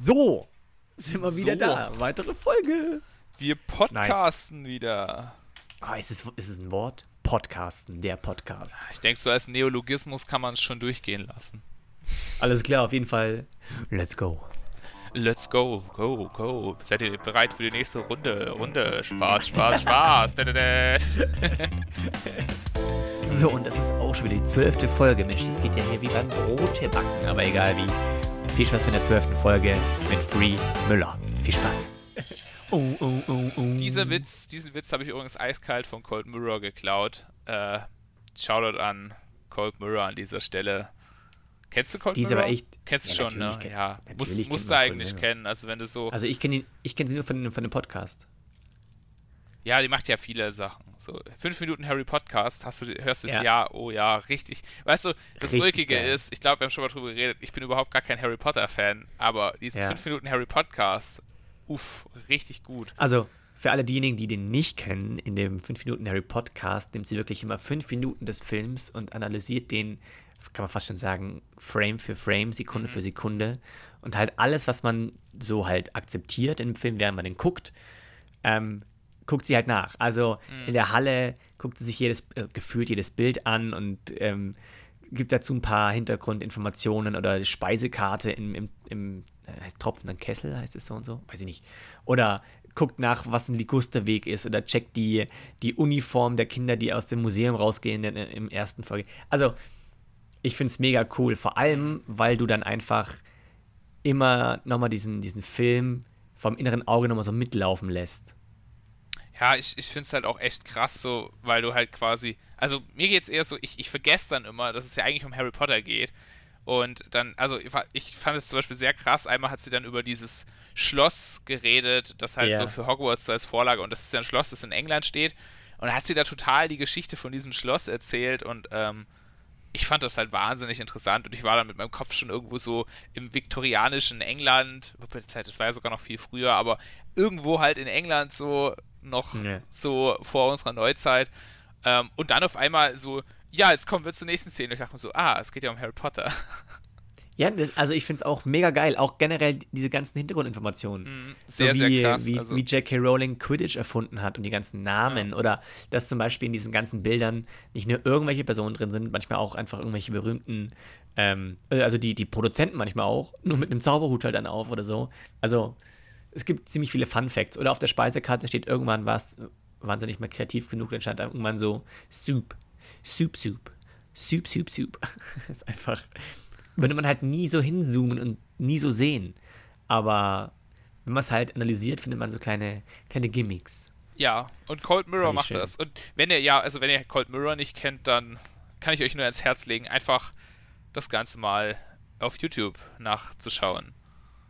So, sind wir wieder So. da. Weitere Folge. Wir podcasten wieder. Ah, ist es, ist es ein Wort? Podcasten, der Podcast. Ich denke, so als Neologismus kann man es schon durchgehen lassen. Alles klar, auf jeden Fall. Let's go. Let's go, go, go. Seid ihr bereit für die nächste Runde? Runde. Spaß, Spaß, Spaß. So, und das ist auch schon wieder die zwölfte Folge. Mensch, das geht ja hier wie beim Brotebacken, aber egal wie. Viel Spaß mit der zwölften Folge mit Free Müller. Viel Spaß. Oh, oh, oh, oh. Dieser Witz, diesen Witz habe ich übrigens eiskalt von Cold Mirror geklaut. Äh, Shoutout an Cold Mirror an dieser Stelle. Kennst du Cold Die ist Mirror? aber echt- Kennst du Ja, schon, ne? kenn- Ja. natürlich Muss, kennt musst du eigentlich kennen. Also wenn du so. Also ich kenne ihn- ich kenn sie nur von, von dem Podcast. Ja, die macht ja viele Sachen. So, fünf Minuten Harry Podcast, hast du, hörst du es, Ja. ja. oh ja, richtig. Weißt du, das Richtig Ulkige geil. ist, ich glaube, wir haben schon mal drüber geredet, ich bin überhaupt gar kein Harry Potter-Fan, aber diesen Ja. fünf Minuten Harry Podcast, uff, richtig gut. Also, für alle diejenigen, die den nicht kennen, in dem 5 Minuten Harry Podcast nimmt sie wirklich immer 5 Minuten des Films und analysiert den, kann man fast schon sagen, Frame für Frame, Sekunde für Sekunde. Und halt alles, was man so halt akzeptiert im Film, während man den guckt, ähm, guckt sie halt nach. Also in der Halle guckt sie sich jedes, äh, gefühlt jedes Bild an und ähm, gibt dazu ein paar Hintergrundinformationen oder Speisekarte im, im, im äh, tropfenden Kessel, heißt es so und so, weiß ich nicht. Oder guckt nach, was ein Ligusterweg ist oder checkt die, die Uniform der Kinder, die aus dem Museum rausgehen in, im ersten Folge. Also, ich finde es mega cool, vor allem, weil du dann einfach immer nochmal diesen, diesen Film vom inneren Auge nochmal so mitlaufen lässt. Ja, ich, ich finde es halt auch echt krass so, weil du halt quasi, also mir geht es eher so, ich, ich vergesse dann immer, dass es ja eigentlich um Harry Potter geht. Und dann, also ich, fa- ich fand es zum Beispiel sehr krass, einmal hat sie dann über dieses Schloss geredet, das halt Ja. so für Hogwarts so als Vorlage, und das ist ja ein Schloss, das in England steht. Und da hat sie da total die Geschichte von diesem Schloss erzählt und ähm, ich fand das halt wahnsinnig interessant und ich war dann mit meinem Kopf schon irgendwo so im viktorianischen England, das war ja sogar noch viel früher, aber irgendwo halt in England so noch Ja. so vor unserer Neuzeit. Ähm, und dann auf einmal so, ja, jetzt kommen wir zur nächsten Szene. Ich dachte mir so, ah, es geht ja um Harry Potter. Ja, das, also ich finde es auch mega geil, auch generell diese ganzen Hintergrundinformationen. Mhm, sehr, so wie, sehr krass. Wie, also, wie J.K. Rowling Quidditch erfunden hat und die ganzen Namen oder dass zum Beispiel in diesen ganzen Bildern nicht nur irgendwelche Personen drin sind, manchmal auch einfach irgendwelche berühmten, ähm, äh, also die, die Produzenten manchmal auch, nur mit einem Zauberhut halt dann auf oder so. Also es gibt ziemlich viele Fun Facts. Oder auf der Speisekarte steht irgendwann was, waren sie nicht mehr kreativ genug, dann stand da irgendwann so Soup, Soup, Soup, Soup, Soup, Soup. das ist einfach, würde man halt nie so hinzoomen und nie so sehen. Aber wenn man es halt analysiert, findet man so kleine, kleine Gimmicks. ja, und Cold Mirror macht schön. das. Und wenn ihr, ja, also wenn ihr Cold Mirror nicht kennt, dann kann ich euch nur ans Herz legen, einfach das Ganze mal auf YouTube nachzuschauen.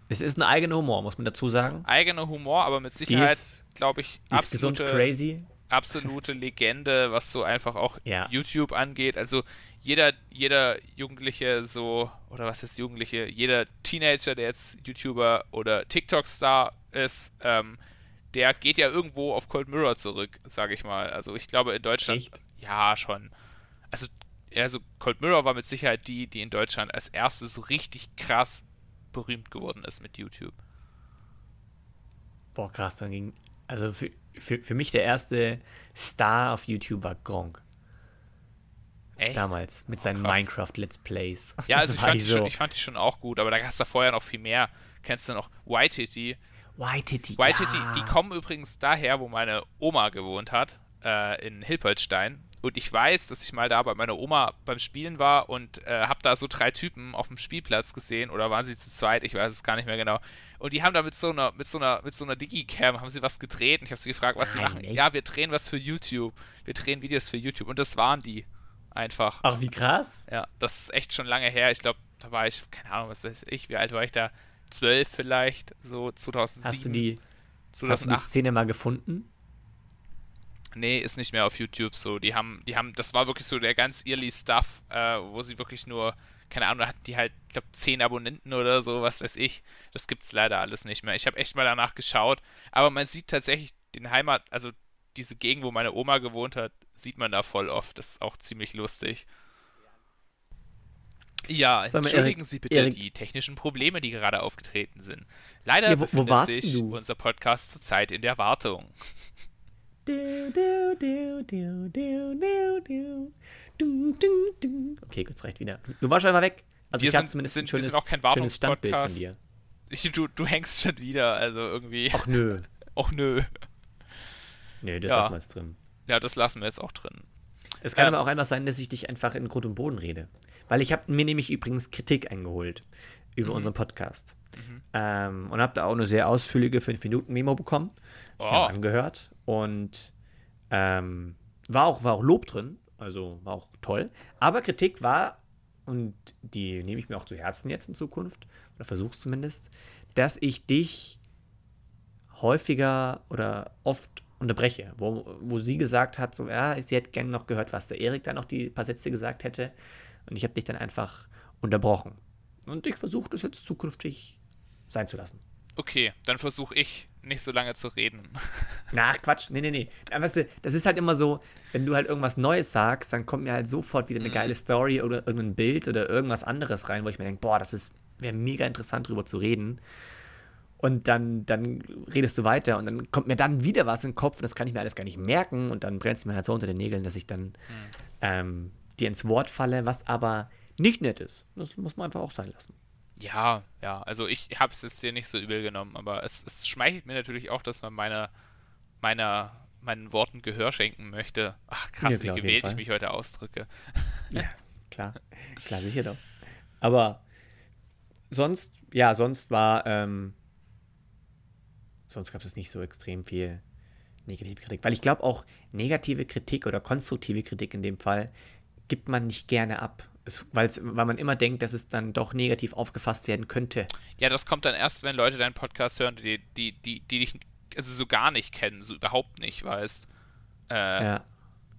Es ist ein eigener Humor, muss man dazu sagen. Eigener Humor, aber mit Sicherheit, glaube ich, absolute, crazy. absolute Legende, was so einfach auch Ja. YouTube angeht. Also jeder, jeder Jugendliche so, oder was ist Jugendliche, jeder Teenager, der jetzt YouTuber oder TikTok-Star ist, ähm, der geht ja irgendwo auf Cold Mirror zurück, sage ich mal. Also ich glaube in Deutschland, Echt? ja schon. Also, also Cold Mirror war mit Sicherheit die, die in Deutschland als erste so richtig krass berühmt geworden ist mit YouTube. Boah, krass, dann ging. Also für, für, für mich der erste Star auf YouTube war Gronk. Echt? Damals. Mit seinen krass. Minecraft-Let's Plays. Ja, also ich fand, die so. schon, ich fand die schon auch gut, aber da gab es da vorher noch viel mehr. Kennst du noch Whitey? Whitey. Whitey, ja. die kommen übrigens daher, wo meine Oma gewohnt hat, äh, in Hilpoltstein. Und ich weiß, dass ich mal da bei meiner Oma beim Spielen war und äh, habe da so drei Typen auf dem Spielplatz gesehen oder waren sie zu zweit, ich weiß es gar nicht mehr genau. Und die haben da mit so einer, mit so einer, mit so einer Digicam haben sie was gedreht und ich habe sie gefragt, was sie machen. echt? Ja, wir drehen was für YouTube. Wir drehen Videos für YouTube. Und das waren die. Einfach. Ach, wie krass. Ja, das ist echt schon lange her. Ich glaube, da war ich, keine Ahnung, was weiß ich, wie alt war ich da? Zwölf vielleicht, so 2007. Hast du die, hast du die 2008. Szene mal gefunden? Nee, ist nicht mehr auf YouTube so. Die haben, die haben, das war wirklich so der ganz early Stuff, äh, wo sie wirklich nur, keine Ahnung, hatten die halt, ich glaube, zehn Abonnenten oder so, was weiß ich. Das gibt's leider alles nicht mehr. Ich habe echt mal danach geschaut, aber man sieht tatsächlich den Heimat, also diese Gegend, wo meine Oma gewohnt hat, sieht man da voll oft. Das ist auch ziemlich lustig. Ja, entschuldigen Sie bitte Erik, die technischen Probleme, die gerade aufgetreten sind. Leider ja, wo, wo befindet sich unser Podcast zurzeit in der Wartung. Okay, kurz reicht wieder. Du warst schon mal weg. Also wir ich habe zumindest sind, ein schönes, auch kein schönes Standbild von dir. Du, du hängst schon wieder, also irgendwie. Ach nö. Ach nö. Nö, das ja. lassen wir jetzt drin. Ja, das lassen wir jetzt auch drin. Es kann ähm, aber auch einfach sein, dass ich dich einfach in Grund und Boden rede. Weil ich habe mir nämlich übrigens Kritik eingeholt über mhm. unseren Podcast. Mhm. Ähm, und habe da auch eine sehr ausführliche 5-Minuten-Memo bekommen. Oh. angehört. Und ähm, war, auch, war auch Lob drin. Also war auch toll. Aber Kritik war, und die nehme ich mir auch zu Herzen jetzt in Zukunft, oder versuche es zumindest, dass ich dich häufiger oder oft unterbreche, wo, wo sie gesagt hat, so, ja, sie hätte gerne noch gehört, was der Erik da noch die paar Sätze gesagt hätte. Und ich habe dich dann einfach unterbrochen. Und ich versuche das jetzt zukünftig sein zu lassen. Okay, dann versuche ich nicht so lange zu reden. Na, Quatsch. Nee, nee, nee. weißt du, das ist halt immer so, wenn du halt irgendwas Neues sagst, dann kommt mir halt sofort wieder eine mhm. geile Story oder irgendein Bild oder irgendwas anderes rein, wo ich mir denke, boah, das wäre mega interessant drüber zu reden. Und dann, dann redest du weiter und dann kommt mir dann wieder was in den Kopf und das kann ich mir alles gar nicht merken und dann brennt es mir halt so unter den Nägeln, dass ich dann mhm. ähm, dir ins Wort falle, was aber nicht nett ist. Das muss man einfach auch sein lassen. Ja, ja, also ich habe es dir nicht so übel genommen, aber es, es schmeichelt mir natürlich auch, dass man meiner, meiner, meinen Worten Gehör schenken möchte. Ach krass, ja, klar, wie gewählt ich mich heute ausdrücke. Ja, klar, klar, sicher doch. Aber sonst, ja, sonst war, ähm, sonst gab es nicht so extrem viel negative Kritik. Weil ich glaube auch, negative Kritik oder konstruktive Kritik in dem Fall gibt man nicht gerne ab. Es, weil man immer denkt, dass es dann doch negativ aufgefasst werden könnte. Ja, das kommt dann erst, wenn Leute deinen Podcast hören, die, die, die, die dich also so gar nicht kennen, so überhaupt nicht, weißt. Äh, ja.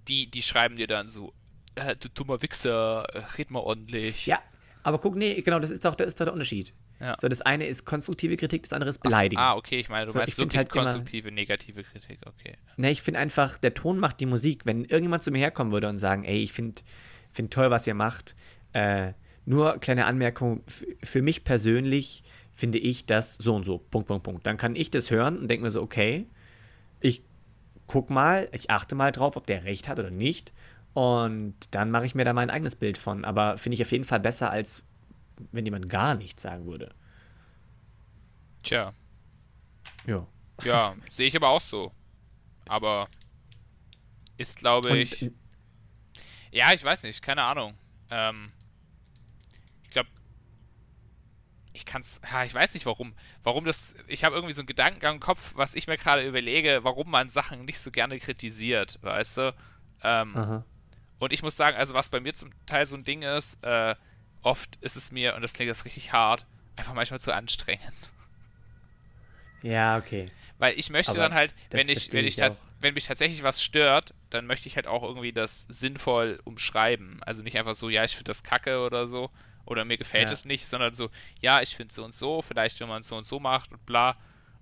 die, die schreiben dir dann so, äh, du dummer Wichser, äh, red mal ordentlich. Ja, aber guck, nee, genau, das ist doch, das ist doch der Unterschied. Ja. So, das eine ist konstruktive Kritik, das andere ist Beleidigung. ah, okay, ich meine, du so, meinst wirklich halt konstruktive, immer, negative Kritik, okay. Ne, ich finde einfach, der Ton macht die Musik. Wenn irgendjemand zu mir herkommen würde und sagen, ey, ich finde find toll, was ihr macht, äh, nur kleine Anmerkung, für mich persönlich finde ich das so und so, Punkt, Punkt, Punkt. Dann kann ich das hören und denke mir so, okay, ich guck mal, ich achte mal drauf, ob der recht hat oder nicht. Und dann mache ich mir da mein eigenes Bild von. Aber finde ich auf jeden Fall besser, als wenn jemand gar nichts sagen würde. Tja. Ja. Ja, sehe ich aber auch so. Aber ist, glaube ich. Ja, ich weiß nicht, keine Ahnung. Ähm, ich glaube, ich kann es, ja, ich weiß nicht warum. Warum das, ich habe irgendwie so einen Gedankengang im Kopf, was ich mir gerade überlege, warum man Sachen nicht so gerne kritisiert, weißt du? Ähm, und ich muss sagen, also was bei mir zum Teil so ein Ding ist, äh, oft ist es mir, und das klingt jetzt richtig hart, einfach manchmal zu anstrengend. Ja, okay. Weil ich möchte Aber dann halt, wenn ich, wenn ich, ich wenn mich tatsächlich was stört, dann möchte ich halt auch irgendwie das sinnvoll umschreiben. Also nicht einfach so, ja, ich finde das kacke oder so, oder mir gefällt ja. es nicht, sondern so, ja, ich finde so und so, vielleicht wenn man es so und so macht und bla.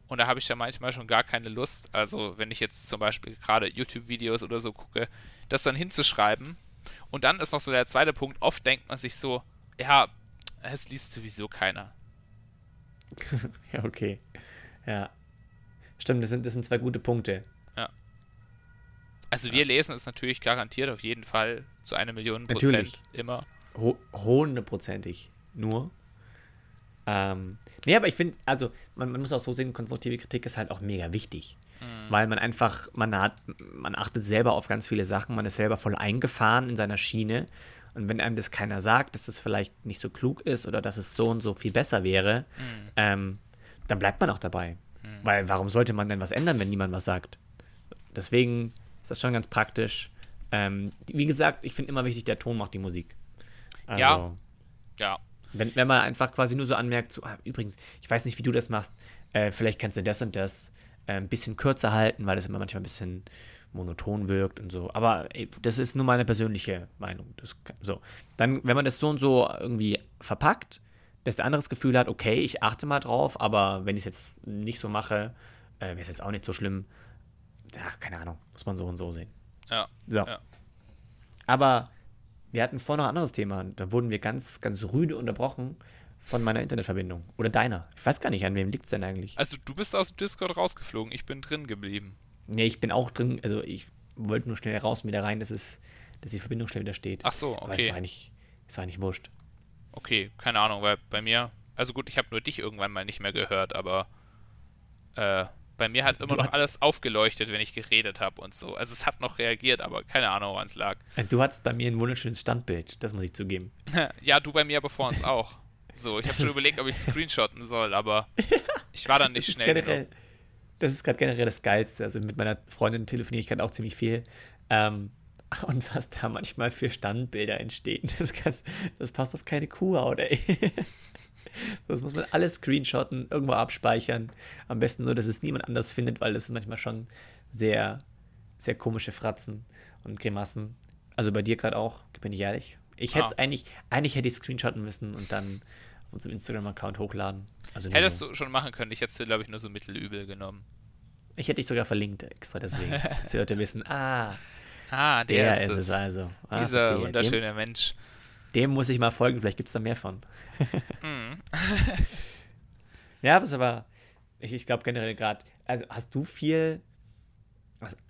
Und da habe ich ja manchmal schon gar keine Lust. Also wenn ich jetzt zum Beispiel gerade YouTube-Videos oder so gucke, das dann hinzuschreiben. Und dann ist noch so der zweite Punkt, oft denkt man sich so, ja, es liest sowieso keiner. ja, okay. Ja. Stimmt, das sind, das sind zwei gute Punkte. Also wir lesen es natürlich garantiert auf jeden Fall zu einer Million Prozent natürlich. immer. Hundertprozentig. Nur. Ähm, nee, aber ich finde, also man, man, muss auch so sehen, konstruktive Kritik ist halt auch mega wichtig. Mhm. Weil man einfach, man hat, man achtet selber auf ganz viele Sachen, man ist selber voll eingefahren in seiner Schiene und wenn einem das keiner sagt, dass das vielleicht nicht so klug ist oder dass es so und so viel besser wäre, mhm. ähm, dann bleibt man auch dabei. Mhm. Weil warum sollte man denn was ändern, wenn niemand was sagt? Deswegen ist das schon ganz praktisch. Ähm, wie gesagt, ich finde immer wichtig, der Ton macht die Musik. Also, ja. Ja. Wenn, wenn man einfach quasi nur so anmerkt, so, ah, übrigens, ich weiß nicht, wie du das machst, äh, vielleicht kannst du das und das äh, ein bisschen kürzer halten, weil das immer manchmal ein bisschen monoton wirkt und so. Aber ey, das ist nur meine persönliche Meinung. Das, so. Dann, wenn man das so und so irgendwie verpackt, dass der andere das Gefühl hat, okay, ich achte mal drauf, aber wenn ich es jetzt nicht so mache, äh, wäre es jetzt auch nicht so schlimm. Ach, keine Ahnung, muss man so und so sehen. Ja. So. Ja. Aber wir hatten vorher noch ein anderes Thema. Da wurden wir ganz, ganz rüde unterbrochen von meiner Internetverbindung. Oder deiner. Ich weiß gar nicht, an wem liegt es denn eigentlich? Also du bist aus dem Discord rausgeflogen, ich bin drin geblieben. Nee, ich bin auch drin, also ich wollte nur schnell raus und wieder rein, dass, es, dass die Verbindung schnell wieder steht. Ach so, okay. Aber es ist eigentlich, ist eigentlich wurscht. Okay, keine Ahnung, weil bei mir, also gut, ich habe nur dich irgendwann mal nicht mehr gehört, aber äh, bei mir hat immer Du noch alles aufgeleuchtet, wenn ich geredet habe und so. Also es hat noch reagiert, aber keine Ahnung, woran es lag. Du hattest bei mir ein wunderschönes Standbild, das muss ich zugeben. ja, du bei mir aber vor uns auch. So, ich habe schon überlegt, ob ich screenshotten soll, aber ich war dann nicht das schnell generell, das ist gerade generell das Geilste. Also mit meiner Freundin telefoniere ich gerade auch ziemlich viel. Ähm, und was da manchmal für Standbilder entstehen, das, kann, das passt auf keine Kuhhaut, ey. Das muss man alles screenshotten, irgendwo abspeichern. Am besten so, dass es niemand anders findet, weil das sind manchmal schon sehr, sehr komische Fratzen und Grimassen. Also bei dir gerade auch, bin ich ehrlich. Ich hätte es Ah. eigentlich, eigentlich hätte ich screenshotten müssen und dann auf unserem Instagram-Account hochladen. Also Hättest so. du schon machen können, ich hätte es dir, glaube ich, nur so mittelübel genommen. Ich hätte dich sogar verlinkt, extra deswegen. dass die Leute wissen, ah, Ah, der, der, ist ist es es. also. Ah, Dieser verstehe. wunderschöne Mensch. Dem, muss ich mal folgen, vielleicht gibt es da mehr von. Mhm. Ja, was aber, ich, ich glaube generell gerade, also hast du viel,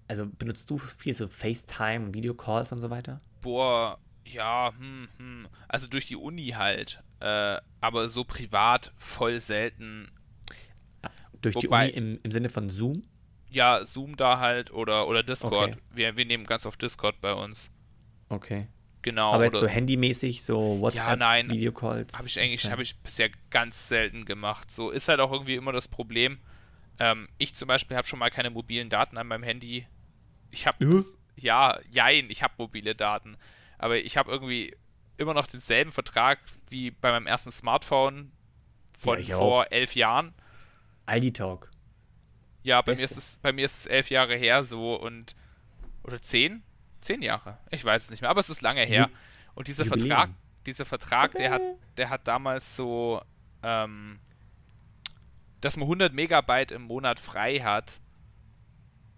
also benutzt du viel so FaceTime, Videocalls und so weiter? Boah, ja, hm, hm. Also durch die Uni halt. Äh, aber so privat voll selten. Durch Wobei- die Uni im, im Sinne von Zoom? Ja, Zoom da halt oder, oder Discord. Okay. Wir, wir nehmen ganz oft Discord bei uns. Okay. Genau. aber jetzt so handymäßig, so WhatsApp, nein. Videocalls? habe ich eigentlich habe ich bisher ganz selten gemacht. So ist halt auch irgendwie immer das Problem. Ähm, ich zum Beispiel habe schon mal keine mobilen Daten an meinem Handy. Ich habe Du? ja, jein, ich habe mobile Daten, aber ich habe irgendwie immer noch denselben Vertrag wie bei meinem ersten Smartphone von Ja, vor elf Jahren. Aldi Talk. Ja, bei mir, ist es, bei mir ist es elf Jahre her so und oder zehn? Zehn Jahre. Ich weiß es nicht mehr, aber es ist lange her. Und dieser Jubiläum. Vertrag, dieser Vertrag, der hat, der hat damals so, ähm, dass man 100 Megabyte im Monat frei hat.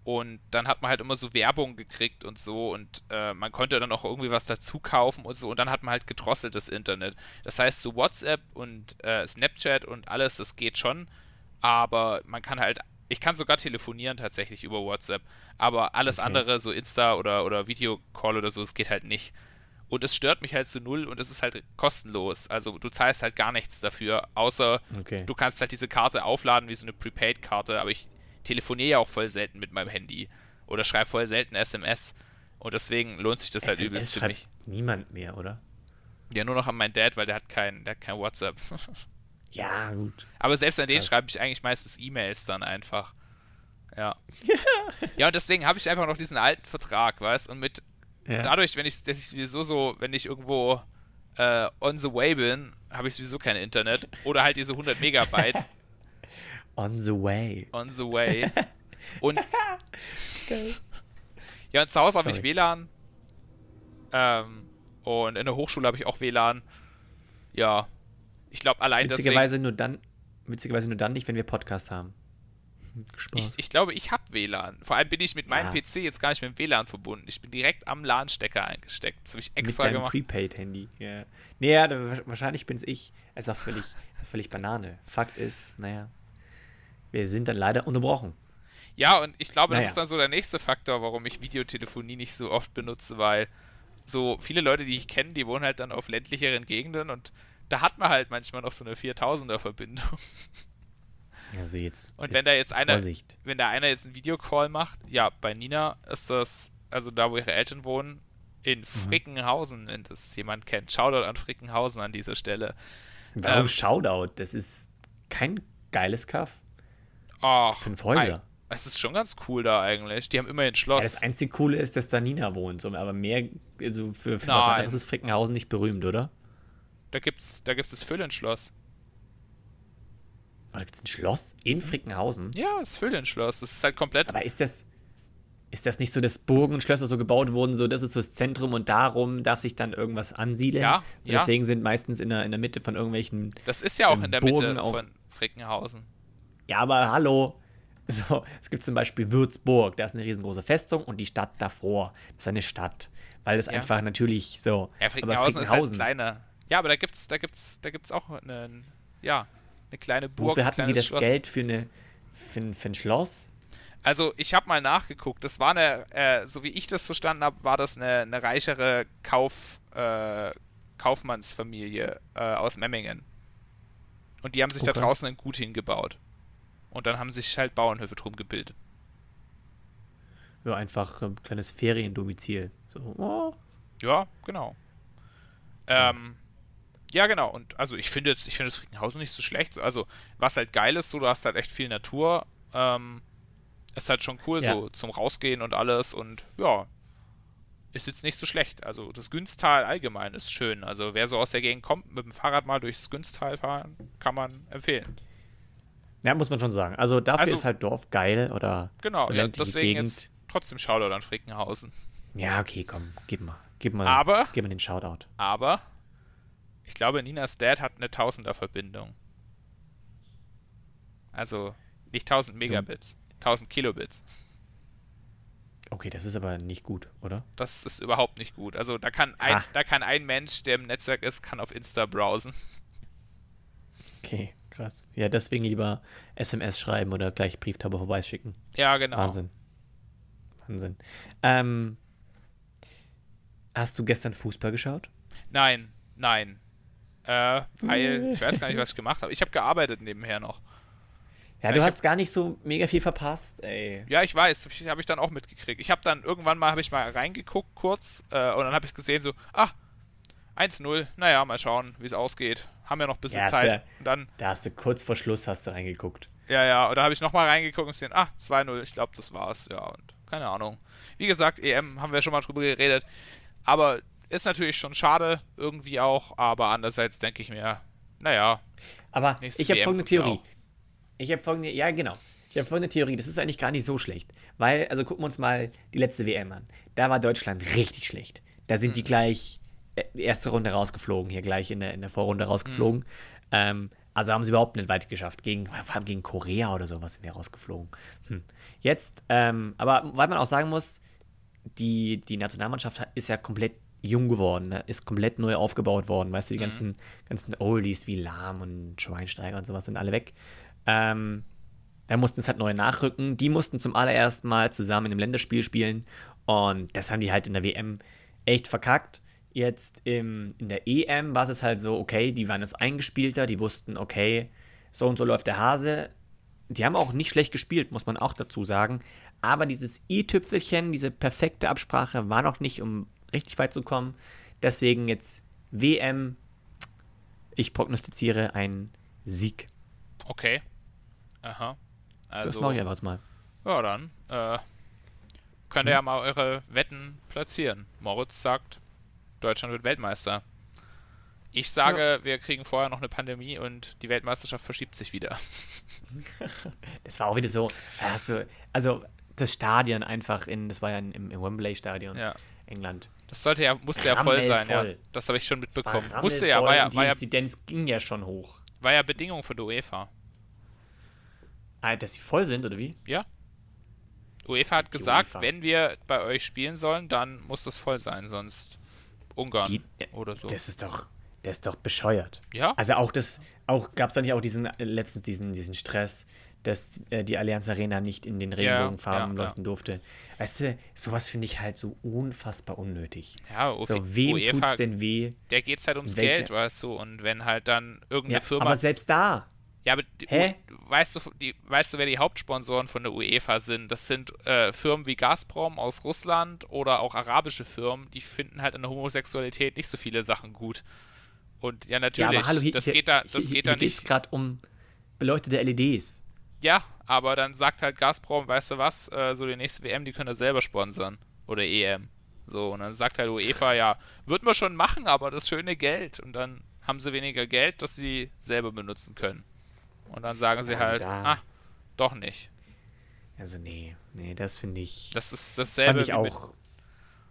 Und dann hat man halt immer so Werbung gekriegt und so und äh, man konnte dann auch irgendwie was dazu kaufen und so und dann hat man halt gedrosseltes Internet. Das heißt, so WhatsApp und äh, Snapchat und alles, das geht schon, aber man kann halt, ich kann sogar telefonieren tatsächlich über WhatsApp, aber alles Okay. andere, so Insta oder, oder Videocall oder so, es geht halt nicht. Und es stört mich halt zu null und es ist halt kostenlos. Also du zahlst halt gar nichts dafür, außer Okay. du kannst halt diese Karte aufladen wie so eine Prepaid-Karte, aber ich telefoniere ja auch voll selten mit meinem Handy oder schreibe voll selten SMS. Und deswegen lohnt sich das halt SMS übelst für mich. niemand mehr, oder? Ja, nur noch an meinen Dad, weil der hat kein, der hat kein WhatsApp. Ja, gut. Aber selbst an den Krass. schreibe ich eigentlich meistens E-Mails dann einfach. Ja. ja, und deswegen habe ich einfach noch diesen alten Vertrag, weißt Und mit Ja. dadurch, wenn ich, dass ich sowieso so, wenn ich irgendwo äh, on the way bin, habe ich sowieso kein Internet. Oder halt diese 100 Megabyte On the way. on the way. Und ja, und zu Hause habe ich. WLAN. Ähm, und in der Hochschule habe ich auch WLAN. Ja. Ich glaube, allein deswegen. Witzigerweise nur dann, witzigerweise nur dann nicht, wenn wir Podcasts haben. Spaß. Ich, ich glaube, ich habe WLAN. Vor allem bin ich mit meinem Ja. PC jetzt gar nicht mit dem WLAN verbunden. Ich bin direkt am LAN-Stecker eingesteckt. Das habe ich Mit extra deinem gemacht. Prepaid-Handy. Ja. Nee, ja, dann wa- wahrscheinlich bin's ich. Es ist auch völlig, ist auch völlig Banane. Fakt ist, naja, wir sind dann leider unterbrochen. Ja, und ich glaube, das Naja. ist dann so der nächste Faktor, warum ich Videotelefonie nicht so oft benutze, weil so viele Leute, die ich kenne, die wohnen halt dann auf ländlicheren Gegenden und da hat man halt manchmal noch so eine 4000er Verbindung. Also jetzt. Und wenn da jetzt einer, Vorsicht. wenn da einer jetzt einen Videocall macht, ja, bei Nina ist das, also da, wo ihre Eltern wohnen, in Frickenhausen, wenn das jemand kennt. Shoutout an Frickenhausen an dieser Stelle. Warum ähm, Shoutout? Das ist kein geiles Kaff. Fünf Häuser. Es ist schon ganz cool da eigentlich. Die haben immerhin Ja, Schloss. das einzig Coole ist, dass da Nina wohnt. Aber mehr, also für, für was anderes ist Frickenhausen nicht berühmt, oder? Da gibt's, da gibt's das Füllenschloss. Oder gibt es ein Schloss in Frickenhausen? Ja, das Füllenschloss. Das ist halt komplett. Aber ist das, ist das nicht so, dass Burgen und Schlösser so gebaut wurden, so das ist so das Zentrum und darum darf sich dann irgendwas ansiedeln? Ja, Und ja. Deswegen sind meistens in der, in der Mitte von irgendwelchen. Das ist ja auch in der Burgen Mitte auch- von Frickenhausen. Ja, aber hallo. So, es gibt zum Beispiel Würzburg, da ist eine riesengroße Festung und die Stadt davor, das ist eine Stadt. Weil es Ja. einfach natürlich so. Ja, aber Frickenhausen ist halt kleiner. Ja, aber da gibt's, da gibt's, da gibt's auch eine, ja, eine kleine Burg. Wofür hatten die das Schloss. Geld für, eine, für, ein, für ein Schloss? Also ich habe mal nachgeguckt. Das war eine, äh, so wie ich das verstanden habe, war das eine, eine reichere Kauf, äh, Kaufmannsfamilie äh, aus Memmingen. Und die haben sich da Okay. draußen ein Gut hingebaut. Und dann haben sich halt Bauernhöfe drum gebildet. Ja, einfach ein kleines Feriendomizil. So, oh, Ja, genau. Ähm, ja, genau. Und also ich finde jetzt, ich finde das Frickenhausen nicht so schlecht. Also, was halt geil ist, so, du hast halt echt viel Natur. Ähm, ist halt schon cool, Ja. so zum Rausgehen und alles und ja. Ist jetzt nicht so schlecht. Also das Günstal allgemein ist schön. Also wer so aus der Gegend kommt, mit dem Fahrrad mal durchs Günstal fahren, kann man empfehlen. Ja, muss man schon sagen. Also dafür Also- ist halt Dorf geil oder Genau, so ja, deswegen Gegend. jetzt trotzdem Shoutout an Frickenhausen. Ja, okay, komm, gib mal. Gib mal, Aber- gib mal den Shoutout. Aber ich glaube, Ninas Dad hat eine Tausender-Verbindung. Also nicht 1000 Megabits, 1000 Kilobits. Okay, das ist aber nicht gut, oder? Das ist überhaupt nicht gut. Also da kann ein, Ah. da kann ein Mensch, der im Netzwerk ist, kann auf Insta browsen. Okay, krass. Ja, deswegen lieber SMS schreiben oder gleich Brieftaube vorbeischicken. Ja, genau. Wahnsinn. Wahnsinn. Ähm, hast du gestern Fußball geschaut? Nein, nein. Äh, weil ich weiß gar nicht, was ich gemacht habe. Ich habe gearbeitet nebenher noch. Ja, Ja, du hast gar nicht so mega viel verpasst, ey. Ja, ich weiß, habe ich, hab ich dann auch mitgekriegt. Ich habe dann irgendwann mal, habe ich mal reingeguckt kurz äh, und dann habe ich gesehen so, ah, 1-0, naja, mal schauen, wie es ausgeht. Haben ja noch ein bisschen Ja, Zeit. ja- Und dann, Da hast du kurz vor Schluss hast du reingeguckt. ja, ja, und da habe ich nochmal reingeguckt und gesehen, ah, 2-0, ich glaube, das war's, ja, und keine Ahnung. Wie gesagt, EM haben wir schon mal drüber geredet, aber ist natürlich schon schade, irgendwie auch, aber andererseits denke ich mir, naja, Aber ich habe folgende Theorie. auch. Ich habe folgende, ja genau. Ich habe folgende Theorie. Das ist eigentlich gar nicht so schlecht. Weil, also gucken wir uns mal die letzte WM an. Da war Deutschland richtig schlecht. Da sind Mhm. die gleich äh, erste Runde rausgeflogen, hier gleich in der, in der Vorrunde rausgeflogen. Mhm. Ähm, also haben sie überhaupt nicht weit geschafft. Gegen, vor allem gegen Korea oder sowas sind wir rausgeflogen. Hm. Jetzt, ähm, aber weil man auch sagen muss, die, die Nationalmannschaft ist ja komplett jung geworden, ne? ist komplett neu aufgebaut worden. Weißt du, die Mhm. ganzen, ganzen Oldies wie Lahm und Schweinsteiger und sowas sind alle weg. Ähm, da mussten es halt neue nachrücken. Die mussten zum allerersten Mal zusammen in einem Länderspiel spielen und das haben die halt in der WM echt verkackt. Jetzt im, in der EM war es halt so, okay, die waren jetzt eingespielter, die wussten, okay, so und so läuft der Hase. Die haben auch nicht schlecht gespielt, muss man auch dazu sagen. Aber dieses i-Tüpfelchen, diese perfekte Absprache war noch nicht, um richtig weit zu kommen. Deswegen jetzt WM. Ich prognostiziere einen Sieg. okay. Aha. Das Also, mache ich einfach jetzt mal. Ja, dann äh, könnt ihr ja mal eure Wetten platzieren. Moritz sagt, Deutschland wird Weltmeister. Ich sage, wir kriegen vorher noch eine Pandemie und die Weltmeisterschaft verschiebt sich wieder. Das war auch wieder so, du, also das Stadion einfach in, das war ja im, im Wembley-Stadion, Ja. England. Das sollte ja, musste ja voll sein, ja. Rammelvoll. Das habe ich schon mitbekommen. Musste ja, war ja, die war ja, Inzidenz ging ja schon hoch. war ja Bedingung für die UEFA. Ah, dass sie voll sind, oder wie? Ja. UEFA hat Die gesagt, UEFA. wenn wir bei euch spielen sollen, dann muss das voll sein, sonst Ungarn Die- oder so. Das ist doch, das ist doch bescheuert. ja? Also auch das, auch gab es da nicht auch diesen, äh, letztens diesen, diesen Stress, dass äh, die Allianz Arena nicht in den Regenbogenfarben ja, ja. leuchten durfte. Weißt du, sowas finde ich halt so unfassbar unnötig. ja, Ufi- So, wem UEFA, tut's denn weh? der geht's halt ums Welche- Geld, weißt du, und wenn halt dann irgendeine Ja, Firma aber selbst da. Ja, aber die, Hä? Weißt du, die, weißt du, wer die Hauptsponsoren von der UEFA sind? Das sind äh, Firmen wie Gazprom aus Russland oder auch arabische Firmen, die finden halt an der Homosexualität nicht so viele Sachen gut. Und ja, Ja, natürlich, aber hallo, hier, das hier, geht da, das hier, geht hier da geht's nicht. gerade um beleuchtete LEDs. Ja, aber dann sagt halt Gazprom, weißt du was, äh, so die nächste WM, die können das selber sponsern. Oder EM. So, und dann sagt halt UEFA, ja, wird man schon machen, aber das schöne Geld. Und dann haben sie weniger Geld, das sie selber benutzen können. Und dann sagen sie Also halt, da- ah, doch nicht. Also nee, nee, das finde ich, Das ist fand dasselbe ich wie mit, auch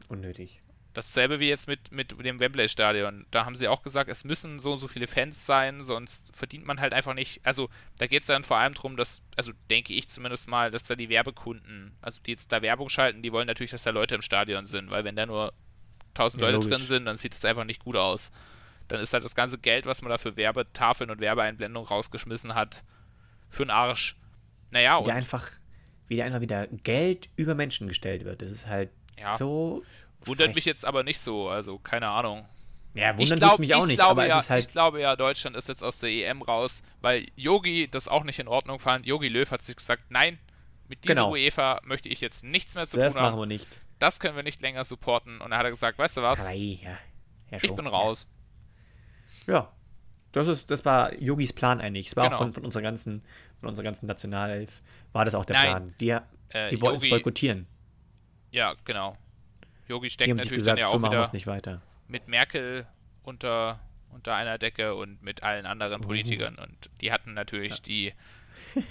unnötig. Dasselbe wie jetzt mit, mit dem Wembley-Stadion. Da haben sie auch gesagt, es müssen so und so viele Fans sein, sonst verdient man halt einfach nicht. Also da geht es dann vor allem darum, dass, also denke ich zumindest mal, dass da die Werbekunden, also die jetzt da Werbung schalten, die wollen natürlich, dass da Leute im Stadion sind, weil wenn da nur 1000 ja, Leute logisch. drin sind, dann sieht es einfach nicht gut aus. Dann ist halt das ganze Geld, was man da für Werbetafeln und Werbeeinblendungen rausgeschmissen hat, für einen Arsch. Naja, und. Wie einfach, wie einfach wieder Geld über Menschen gestellt wird. Das ist halt ja. so Wundert mich jetzt aber nicht so, also keine Ahnung. Ja, wundert glaub, mich auch nicht, glaube, ja, halt Ich glaube ja, Deutschland ist jetzt aus der EM raus, weil Yogi das auch nicht in Ordnung fand. Yogi Löw hat sich gesagt, nein, mit dieser genau. UEFA möchte ich jetzt nichts mehr zu das tun haben. Das machen wir nicht. Das können wir nicht länger supporten. Und dann hat er gesagt, weißt du was? Ja, ja, ich bin raus. Ja, das, ist, das war Yogis Plan eigentlich. Es war genau. auch von, von, unserer ganzen, von unserer ganzen Nationalelf, war das auch der Nein, Plan. Die, äh, die wollten es boykottieren. Ja, genau. Yogi steckt natürlich gesagt, dann ja auch so wieder nicht weiter. mit Merkel unter, unter einer Decke und mit allen anderen Politikern. Uh. Und die hatten natürlich ja. die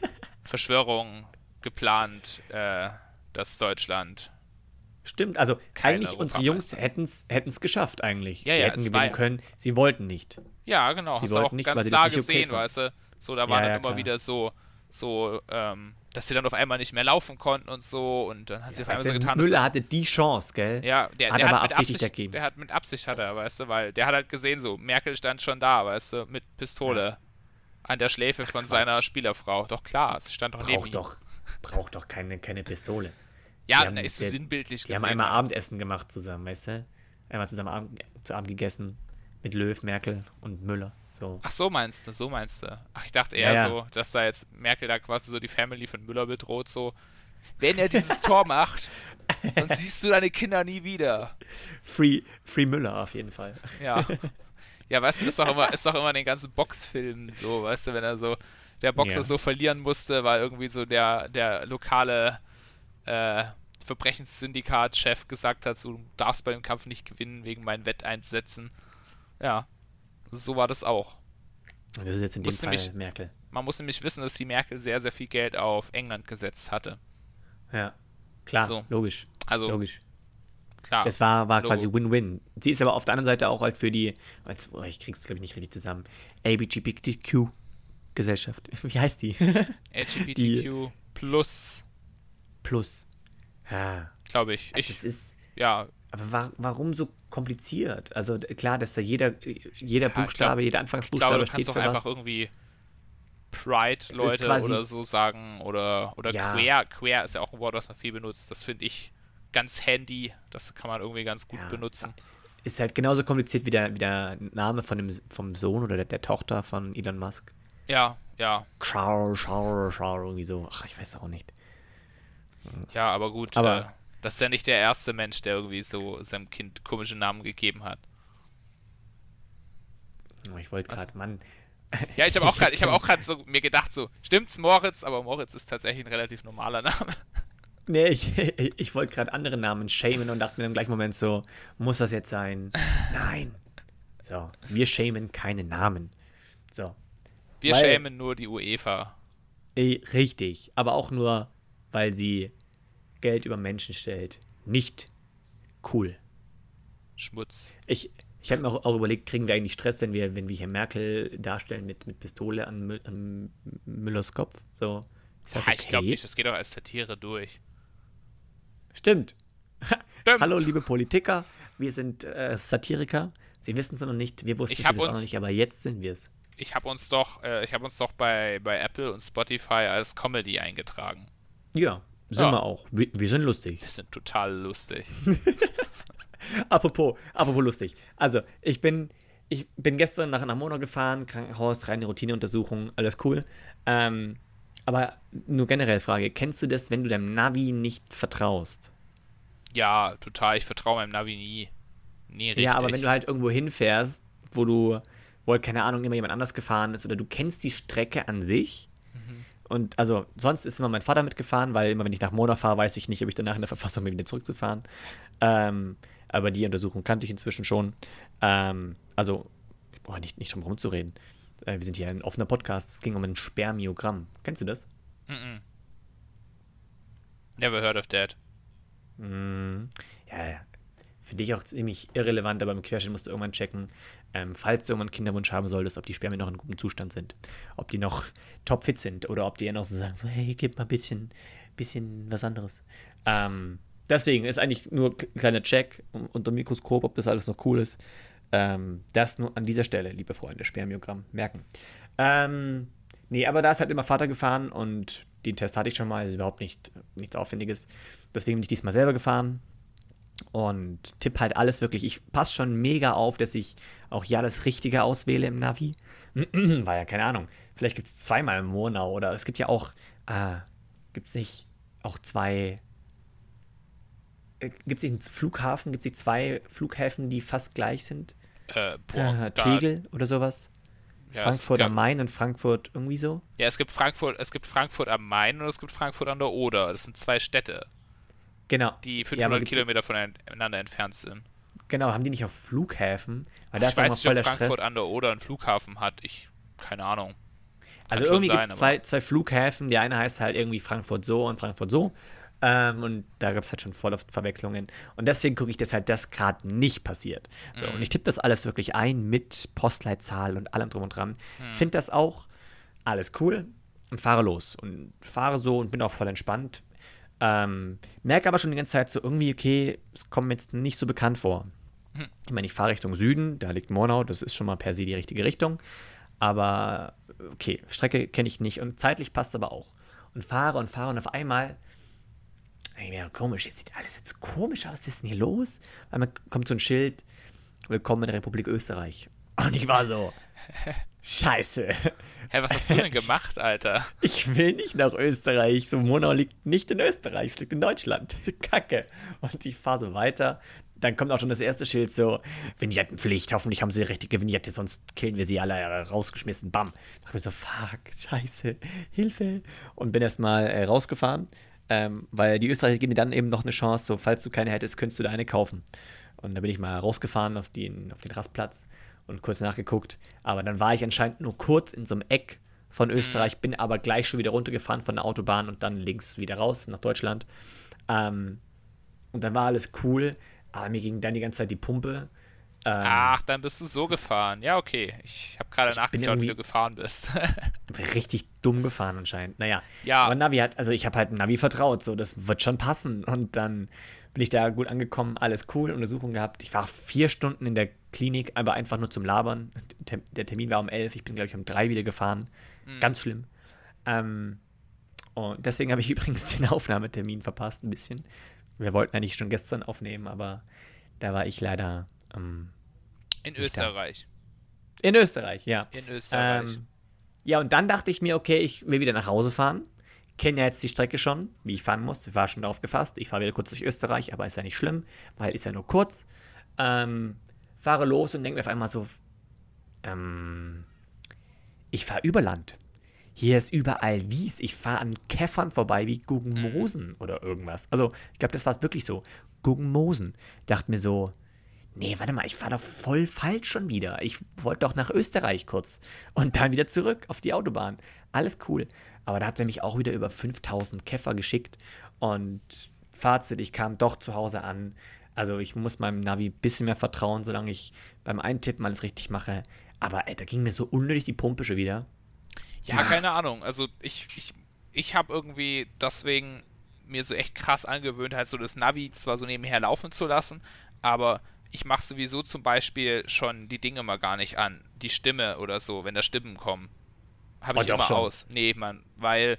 Verschwörung geplant, äh, dass Deutschland. Stimmt, also eigentlich unsere Jungs hätten es geschafft eigentlich. Ja, sie ja, hätten gewinnen können, sie wollten nicht. Ja, genau, sie hast du auch nicht, ganz klar gesehen, okay weißt du. So, da waren ja, dann immer wieder so, so ähm, dass sie dann auf einmal nicht mehr laufen konnten und so und dann hat sie auf einmal so getan. Müller hatte die Chance, gell? Ja, der hat der aber hat absichtlich Absicht, dagegen. Der hat mit Absicht hat er, weißt du, weil der hat halt gesehen so, Merkel stand schon da, weißt du, mit Pistole ja. an der Schläfe Ach, von Quatsch. seiner Spielerfrau. Doch klar, sie stand doch braucht neben ihm. Doch, braucht doch keine, keine Pistole. Ja, haben, ist so sinnbildlich Die haben einmal Abendessen gemacht zusammen, weißt du? Einmal zusammen Abend, zu Abend gegessen mit Löw, Merkel und Müller. So. Ach, so meinst du, so meinst du. Ach, ich dachte eher ja, so, dass da jetzt Merkel da quasi so die Family von Müller bedroht, so. Wenn er dieses Tor macht, dann siehst du deine Kinder nie wieder. Free, Free Müller auf jeden Fall. Ja. Ja, weißt du, ist doch immer, ist doch immer in den ganzen Boxfilmen so, weißt du, wenn er so, der Boxer ja. so verlieren musste, weil irgendwie so der, der lokale äh, Verbrechenssyndikat-Chef gesagt hat, so, du darfst bei dem Kampf nicht gewinnen wegen meinen Wetteinsätzen. Ja, so war das auch. Das ist jetzt in dem Fall nämlich, Merkel. Man muss nämlich wissen, dass die Merkel sehr, sehr viel Geld auf England gesetzt hatte. Ja, klar, so. logisch. Also, logisch. Klar. Es war, war quasi Win-Win. Sie ist aber auf der anderen Seite auch halt für die, als, oh, ich krieg's glaube ich nicht richtig zusammen, LGBTQ-Gesellschaft. Wie heißt die? LGBTQ plus. Plus. Ja. Glaube ich. ich. Das ist. Ja. Aber wa warum so kompliziert. Also klar, dass da jeder, jeder ja, Buchstabe, glaub, jeder Anfangsbuchstabe glaube, steht für was. einfach irgendwie Pride-Leute oder so sagen oder, oder ja. queer. Queer ist ja auch ein Wort, was man viel benutzt. Das finde ich ganz handy. Das kann man irgendwie ganz gut ja. benutzen. Ist halt genauso kompliziert wie der, wie der Name von dem, vom Sohn oder der, der Tochter von Elon Musk. Ja, ja. Schau, schau, schau, irgendwie so. Ach, ich weiß auch nicht. Ja, aber gut. Aber äh, das ist ja nicht der erste Mensch, der irgendwie so seinem Kind komische Namen gegeben hat. Oh, ich wollte gerade, Mann. Ja, ich habe auch gerade, auch gerade so mir gedacht so, stimmt's Moritz, aber Moritz ist tatsächlich ein relativ normaler Name. Nee, ich, ich wollte gerade andere Namen shamen und dachte mir im gleichen Moment so, muss das jetzt sein? Nein. So, wir shamen keine Namen. So. Wir weil, shamen nur die UEFA. Richtig, aber auch nur, weil sie Geld über Menschen stellt. Nicht cool. Schmutz. Ich, ich habe mir auch, auch, überlegt, kriegen wir eigentlich Stress, wenn wir, wenn wir hier Merkel darstellen mit, mit Pistole an, an Müllers Kopf? So, ist das okay? Ich glaube nicht, das geht doch als Satire durch. Stimmt. Stimmt. Hallo, liebe Politiker, wir sind äh, Satiriker. Sie wissen es noch nicht, wir wussten es auch noch nicht, aber jetzt sind wir es. Ich habe uns doch, äh, ich habe uns doch bei, bei Apple und Spotify als Comedy eingetragen. Ja, sind ja. wir auch. Wir, wir, sind lustig. Wir sind total lustig. apropos, apropos lustig. Also, ich bin, ich bin gestern nach, nach Mono gefahren, Krankenhaus, reine Routineuntersuchung, alles cool. Ähm, aber nur generell Frage, kennst du das, wenn du deinem Navi nicht vertraust? Ja, total. Ich vertraue meinem Navi nie. Nie richtig. Ja, aber wenn du halt irgendwo hinfährst, wo du, wo halt, keine Ahnung, immer jemand anders gefahren ist oder du kennst die Strecke an sich und also sonst ist immer mein Vater mitgefahren, weil immer wenn ich nach Mona fahre, weiß ich nicht, ob ich danach in der Verfassung bin, wieder zurückzufahren. Ähm, aber die Untersuchung kannte ich inzwischen schon. Ähm, also, boah, nicht, nicht drum rumzureden. Äh, wir sind hier ein offener Podcast. Es ging um ein Spermiogramm. Kennst du das? Mm, -mm. Never heard of that. Mm, ja, für dich auch ziemlich irrelevant, aber im Querschnitt musst du irgendwann checken, ähm, falls du irgendwann Kinderwunsch haben solltest, ob die Spermien noch in gutem Zustand sind. Ob die noch topfit sind oder ob die ja noch so sagen, so, hey, gib mal ein bisschen, bisschen was anderes. Ähm, deswegen ist eigentlich nur ein kleiner Check unter Mikroskop, ob das alles noch cool ist. Ähm, das nur an dieser Stelle, liebe Freunde, Spermiogramm merken. Ähm, nee, aber da ist halt immer Vater gefahren und den Test hatte ich schon mal, ist überhaupt nicht, nichts Aufwendiges. Deswegen bin ich diesmal selber gefahren und tippe halt alles wirklich. Ich passe schon mega auf, dass ich auch ja das Richtige auswähle im Navi. War ja keine Ahnung. Vielleicht gibt es zweimal im Monat oder es gibt ja auch, äh, gibt es nicht auch zwei äh, gibt es nicht einen Flughafen, gibt es nicht zwei Flughäfen, die fast gleich sind? Äh, boah, äh, Tegel oder sowas? Ja, Frankfurt am Main und Frankfurt irgendwie so? Ja, es gibt Frankfurt, es gibt Frankfurt am Main und es gibt Frankfurt an der Oder. Das sind zwei Städte. Genau. Die 500 ja, Kilometer voneinander entfernt sind. Genau, haben die nicht auf Flughäfen? Weil ich weiß nicht, ob Frankfurt Stress. an der Oder einen Flughafen hat. Ich, keine Ahnung. Kann also irgendwie gibt es zwei, zwei Flughäfen. Der eine heißt halt irgendwie Frankfurt so und Frankfurt so. Ähm, und da gab es halt schon voll oft Verwechslungen. Und deswegen gucke ich, dass halt das gerade nicht passiert. So, mhm. Und ich tippe das alles wirklich ein mit Postleitzahl und allem drum und dran. Mhm. Finde das auch alles cool und fahre los. Und fahre so und bin auch voll entspannt. Ähm, merke aber schon die ganze Zeit so irgendwie, okay, es kommt mir jetzt nicht so bekannt vor. Mhm. Ich meine, ich fahre Richtung Süden, da liegt Mornau, das ist schon mal per se die richtige Richtung. Aber okay, Strecke kenne ich nicht und zeitlich passt aber auch. Und fahre und fahre und auf einmal ich mir, komisch, jetzt sieht alles jetzt komisch aus, was ist denn hier los? Weil man kommt so ein Schild, willkommen in der Republik Österreich. Und ich war so, scheiße. Hä, was hast du denn gemacht, Alter? Ich will nicht nach Österreich. So Monau liegt nicht in Österreich, es liegt in Deutschland. Kacke. Und ich fahre so weiter. Dann kommt auch schon das erste Schild so, Vignettenpflicht, hoffentlich haben sie die richtige Vignette, sonst killen wir sie alle rausgeschmissen. Bam. Da dachte ich so, fuck, scheiße, Hilfe. Und bin erstmal äh, rausgefahren ähm, weil die Österreicher geben dir dann eben noch eine Chance, so falls du keine hättest, könntest du da eine kaufen. Und da bin ich mal rausgefahren auf den, auf den Rastplatz und kurz nachgeguckt. Aber dann war ich anscheinend nur kurz in so einem Eck von Österreich, mhm. bin aber gleich schon wieder runtergefahren von der Autobahn und dann links wieder raus nach Deutschland. Ähm, und dann war alles cool, aber mir ging dann die ganze Zeit die Pumpe. Ähm, Ach, dann bist du so gefahren. Ja, okay. Ich habe gerade nachgeschaut, wie du gefahren bist. richtig dumm gefahren anscheinend. Naja. Ja. Aber Navi hat, also ich habe halt Navi vertraut, so, das wird schon passen. Und dann bin ich da gut angekommen, alles cool, Untersuchung gehabt. Ich war vier Stunden in der Klinik, aber einfach nur zum Labern. Der Termin war um elf, ich bin, glaube ich, um drei wieder gefahren. Mhm. Ganz schlimm. Ähm, und deswegen habe ich übrigens den Aufnahmetermin verpasst, ein bisschen. Wir wollten eigentlich schon gestern aufnehmen, aber da war ich leider ähm, in Österreich. Da. In Österreich, ja. In Österreich. Ähm, ja, und dann dachte ich mir, okay, ich will wieder nach Hause fahren. Kenne ja jetzt die Strecke schon, wie ich fahren muss. Ich war schon darauf gefasst. Ich fahre wieder kurz durch Österreich, aber ist ja nicht schlimm, weil ist ja nur kurz. Ähm, fahre los und denke mir auf einmal so, ähm, ich fahre über Land. Hier ist überall Wies. Ich fahre an Käffern vorbei wie Guggenmosen mhm. oder irgendwas. Also, ich glaube, das war wirklich so. Guggenmosen. Dachte mir so, nee, warte mal, ich war doch voll falsch schon wieder. Ich wollte doch nach Österreich kurz und dann wieder zurück auf die Autobahn. Alles cool. Aber da hat er mich auch wieder über 5000 Käfer geschickt und Fazit, ich kam doch zu Hause an. Also ich muss meinem Navi ein bisschen mehr vertrauen, solange ich beim Eintippen alles richtig mache. Aber ey, da ging mir so unnötig die Pumpe schon wieder. Ja, Ach. keine Ahnung. Also ich, ich, ich habe irgendwie deswegen mir so echt krass angewöhnt, halt so das Navi zwar so nebenher laufen zu lassen, aber ich mache sowieso zum Beispiel schon die Dinge mal gar nicht an. Die Stimme oder so, wenn da Stimmen kommen. Habe oh, ich immer schon. aus. Nee, Mann, weil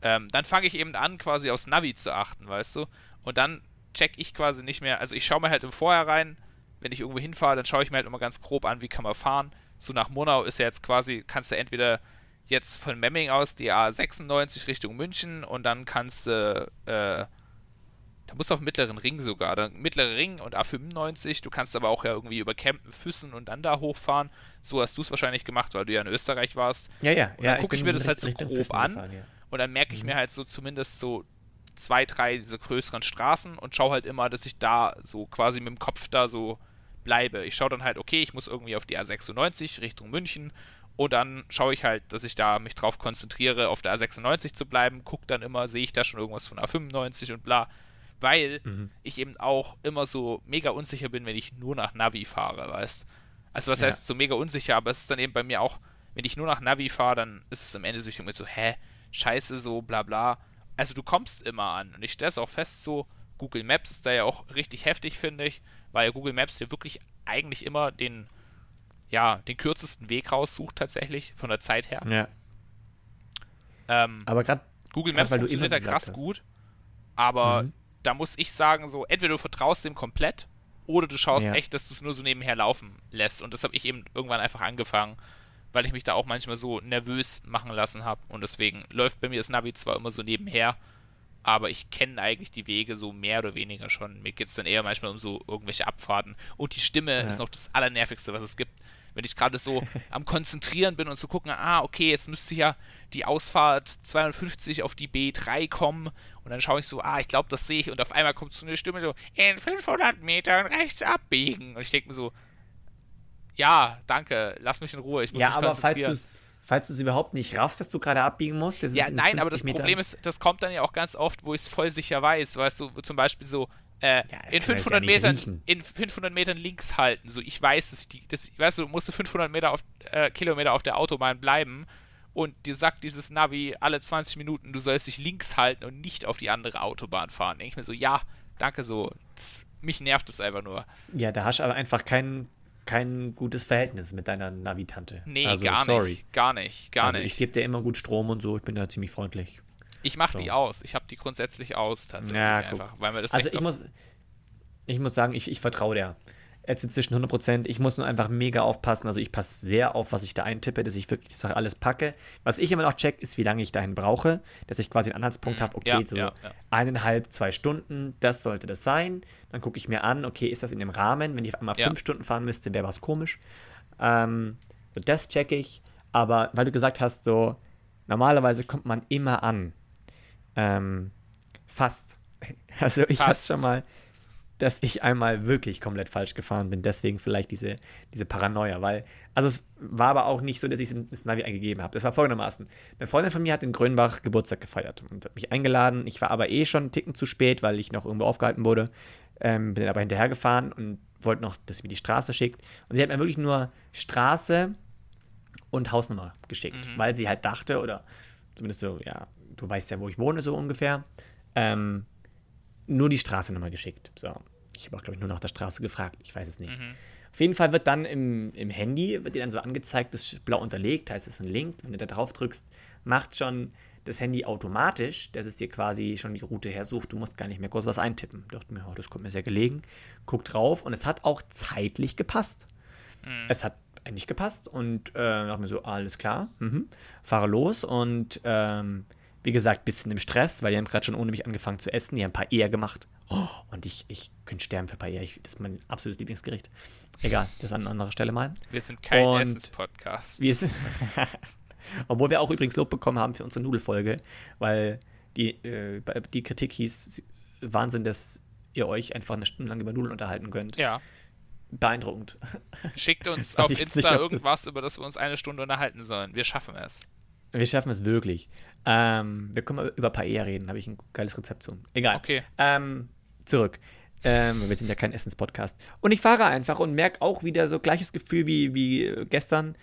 ähm, dann fange ich eben an, quasi aufs Navi zu achten, weißt du? Und dann check ich quasi nicht mehr. Also ich schaue mir halt im Vorher rein, wenn ich irgendwo hinfahre, dann schaue ich mir halt immer ganz grob an, wie kann man fahren. So nach Monau ist ja jetzt quasi, kannst du entweder jetzt von Memming aus die A96 Richtung München und dann kannst du äh, da musst du auf dem mittleren Ring sogar. Dann mittlere Ring und A95. Du kannst aber auch ja irgendwie über Campen, Füssen und dann da hochfahren. So hast du es wahrscheinlich gemacht, weil du ja in Österreich warst. Ja, ja. Und dann gucke ich mir das halt so grob an. Gefahren, ja. Und dann merke ich mhm. mir halt so zumindest so zwei, drei diese größeren Straßen und schaue halt immer, dass ich da so quasi mit dem Kopf da so bleibe. Ich schaue dann halt, okay, ich muss irgendwie auf die A96 Richtung München und dann schaue ich halt, dass ich da mich drauf konzentriere, auf der A96 zu bleiben. Guck dann immer, sehe ich da schon irgendwas von A95 und bla weil mhm. ich eben auch immer so mega unsicher bin, wenn ich nur nach Navi fahre, weißt Also was ja. heißt so mega unsicher, aber es ist dann eben bei mir auch, wenn ich nur nach Navi fahre, dann ist es am Ende so, ich denke mir so, hä, scheiße, so bla bla. Also du kommst immer an und ich stelle es auch fest, so Google Maps ist da ja auch richtig heftig, finde ich, weil Google Maps ja wirklich eigentlich immer den, ja, den kürzesten Weg raussucht tatsächlich, von der Zeit her. Ja. Ähm, aber gerade Google Maps grad, funktioniert da krass hast. gut, aber mhm. da muss ich sagen, so, entweder du vertraust dem komplett oder du schaust ja. echt, dass du es nur so nebenher laufen lässt. Und das habe ich eben irgendwann einfach angefangen, weil ich mich da auch manchmal so nervös machen lassen habe. Und deswegen läuft bei mir das Navi zwar immer so nebenher, aber ich kenne eigentlich die Wege so mehr oder weniger schon. Mir geht es dann eher manchmal um so irgendwelche Abfahrten. Und die Stimme ja. ist noch das Allernervigste, was es gibt wenn ich gerade so am Konzentrieren bin und zu gucken, ah, okay, jetzt müsste ja die Ausfahrt 250 auf die B3 kommen und dann schaue ich so, ah, ich glaube, das sehe ich und auf einmal kommt so eine Stimme so, in 500 Metern rechts abbiegen und ich denke mir so, ja, danke, lass mich in Ruhe, ich muss ja, mich aber falls du falls du es überhaupt nicht raffst, dass du gerade abbiegen musst. ja, nein, aber das Metern. Problem ist, das kommt dann ja auch ganz oft, wo ich es voll sicher weiß. Weißt du, zum Beispiel so, äh, ja, in 500 ja Metern in 500 Metern links halten. So, ich weiß, dass die, das, weißt du, du musst 500 Meter auf, äh, Kilometer auf der Autobahn bleiben und dir sagt dieses Navi alle 20 Minuten, du sollst dich links halten und nicht auf die andere Autobahn fahren. Denke ich mir so, ja, danke so. Das, mich nervt das einfach nur. Ja, da hast du aber einfach kein, kein gutes Verhältnis mit deiner Navi-Tante. Nee, also, gar sorry. nicht. Gar nicht, gar also, nicht. Ich gebe dir immer gut Strom und so, ich bin da ziemlich freundlich. Ich mache so. die aus. Ich habe die grundsätzlich aus, tatsächlich ja, einfach, weil mir das Also ich muss, ich muss sagen, ich, ich vertraue der. Jetzt inzwischen 100%. Ich muss nur einfach mega aufpassen. Also ich passe sehr auf, was ich da eintippe, dass ich wirklich alles packe. Was ich immer noch check, ist, wie lange ich dahin brauche. Dass ich quasi einen Anhaltspunkt mhm. habe, okay, ja, so ja. eineinhalb, zwei Stunden, das sollte das sein. Dann gucke ich mir an, okay, ist das in dem Rahmen? Wenn ich auf einmal fünf Stunden fahren müsste, wäre was komisch. Ähm, so das check ich. Aber weil du gesagt hast, so normalerweise kommt man immer an. Ähm, fast. Also ich hatte schon mal, dass ich einmal wirklich komplett falsch gefahren bin. Deswegen vielleicht diese, diese Paranoia. Weil, also es war aber auch nicht so, dass ich es ins Navi eingegeben habe. Es war folgendermaßen. Eine Freundin von mir hat in Grönbach Geburtstag gefeiert und hat mich eingeladen. Ich war aber eh schon einen Ticken zu spät, weil ich noch irgendwo aufgehalten wurde. Ähm, bin aber hinterhergefahren und wollte noch, dass sie mir die Straße schickt. Und sie hat mir wirklich nur Straße und Hausnummer geschickt, mhm. weil sie halt dachte, oder zumindest so, ja, du weißt ja, wo ich wohne, so ungefähr. Ähm, nur die Straße nochmal geschickt. So. Ich habe auch, glaube ich, nur nach der Straße gefragt. Ich weiß es nicht. Mhm. Auf jeden Fall wird dann im, im Handy, wird dir dann so angezeigt, das ist blau unterlegt, heißt es ist ein Link. Wenn du da drauf drückst, macht schon das Handy automatisch, dass es dir quasi schon die Route hersucht. Du musst gar nicht mehr groß was eintippen. Ich dachte mir, oh, das kommt mir sehr gelegen. Guck drauf und es hat auch zeitlich gepasst. Mhm. Es hat eigentlich gepasst und äh, dachte mir so, alles klar, mhm. fahre los und ähm, wie gesagt, bisschen im Stress, weil die haben gerade schon ohne mich angefangen zu essen. Die haben ein paar Eier gemacht. Oh, und ich, ich könnte sterben für ein paar Eier. das ist mein absolutes Lieblingsgericht. Egal, das an anderer Stelle mal. Wir sind kein Essenspodcast. Wir sind Obwohl wir auch übrigens Lob bekommen haben für unsere Nudelfolge, weil die, äh, die Kritik hieß, Wahnsinn, dass ihr euch einfach eine Stunde lang über Nudeln unterhalten könnt. Ja. Beeindruckend. Schickt uns auf Insta irgendwas, über das wir uns eine Stunde unterhalten sollen. Wir schaffen es. Wir schaffen es wirklich. Ähm, wir können mal über Paella reden, habe ich ein geiles Rezept zu. Egal. Okay. Ähm, zurück. Ähm, wir sind ja kein Essenspodcast. Und ich fahre einfach und merke auch wieder so gleiches Gefühl wie, wie gestern.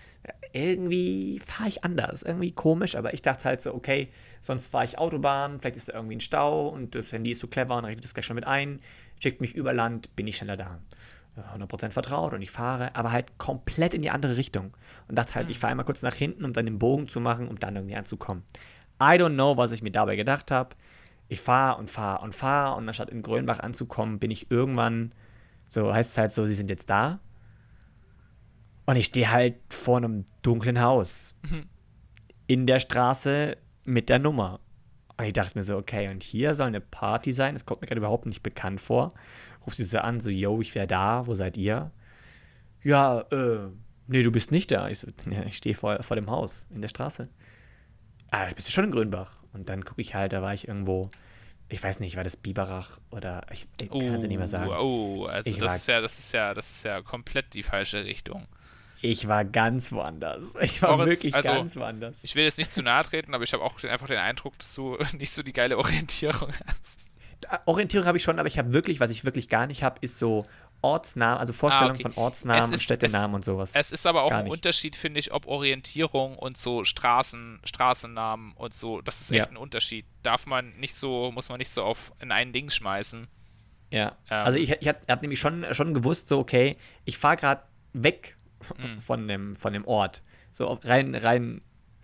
Irgendwie fahre ich anders. Irgendwie komisch, aber ich dachte halt so, okay, sonst fahre ich Autobahn, vielleicht ist da irgendwie ein Stau und das Handy ist so clever und rechnet das gleich schon mit ein, schickt mich über Land, bin ich schneller da. 100% vertraut und ich fahre, aber halt komplett in die andere Richtung. Und dachte halt, mhm. ich fahre einmal kurz nach hinten, um dann den Bogen zu machen, um dann irgendwie anzukommen. I don't know, was ich mir dabei gedacht habe. Ich fahre und fahre und fahre und anstatt in Grönbach anzukommen, bin ich irgendwann, so heißt es halt so, sie sind jetzt da. Und ich stehe halt vor einem dunklen Haus. Mhm. In der Straße mit der Nummer. Und ich dachte mir so, okay, und hier soll eine Party sein. Das kommt mir gerade überhaupt nicht bekannt vor ruft sie so an, so, yo, ich wäre da, wo seid ihr? Ja, äh, nee, du bist nicht da. Ich so, ja, ich stehe vor, vor dem Haus, in der Straße. Ah, bist du schon in Grünbach? Und dann gucke ich halt, da war ich irgendwo, ich weiß nicht, war das Biberach oder ich, ich kann es nicht mehr sagen. Oh, also ich das war, ist ja, das ist ja, das ist ja komplett die falsche Richtung. Ich war ganz woanders. Ich war Moritz, wirklich also, ganz woanders. Ich will jetzt nicht zu nahe treten, aber ich habe auch einfach den Eindruck, dass du nicht so die geile Orientierung hast. Orientierung habe ich schon, aber ich habe wirklich, was ich wirklich gar nicht habe, ist so Ortsnamen, also Vorstellungen ah, okay. von Ortsnamen und Städtenamen es, und sowas. Es ist aber auch Gar ein nicht. Unterschied, finde ich, ob Orientierung und so Straßen, Straßennamen und so, das ist echt ja. ein Unterschied. Darf man nicht so, muss man nicht so auf in ein Ding schmeißen. Ja, ähm. also ich, ich habe hab nämlich schon, schon gewusst, so, okay, ich fahre gerade weg mhm. von, dem, von dem Ort. So rein, rein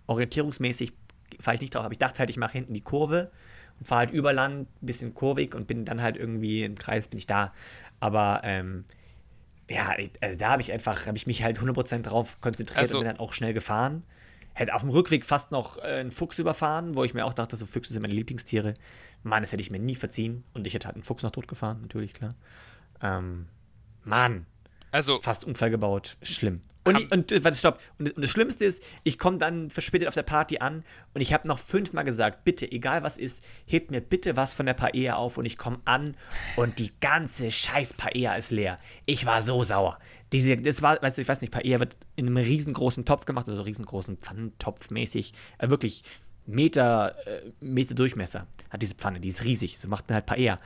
orientierungsmäßig fahre ich nicht drauf, aber ich dachte halt, ich mache hinten die Kurve und fahre halt über Land, ein bisschen kurvig und bin dann halt irgendwie im Kreis, bin ich da. Aber ähm, ja, also da habe ich einfach, habe ich mich halt 100% drauf konzentriert also, und bin dann auch schnell gefahren. Hätte auf dem Rückweg fast noch äh, einen Fuchs überfahren, wo ich mir auch dachte, so Füchse sind meine Lieblingstiere. Mann, das hätte ich mir nie verziehen. Und ich hätte halt einen Fuchs noch tot gefahren, natürlich, klar. Ähm, Mann. Also. Fast Unfall gebaut. Schlimm. Und, und warte, stopp. Und, und, das Schlimmste ist, ich komme dann verspätet auf der Party an und ich habe noch fünfmal gesagt, bitte, egal was ist, hebt mir bitte was von der Paella auf und ich komme an und die ganze scheiß Paella ist leer. Ich war so sauer. Diese, das war, weißt du, ich weiß nicht, Paella wird in einem riesengroßen Topf gemacht, also riesengroßen Pfannentopf mäßig, äh, wirklich Meter, äh, Meter Durchmesser hat diese Pfanne, die ist riesig, so macht man halt Paella.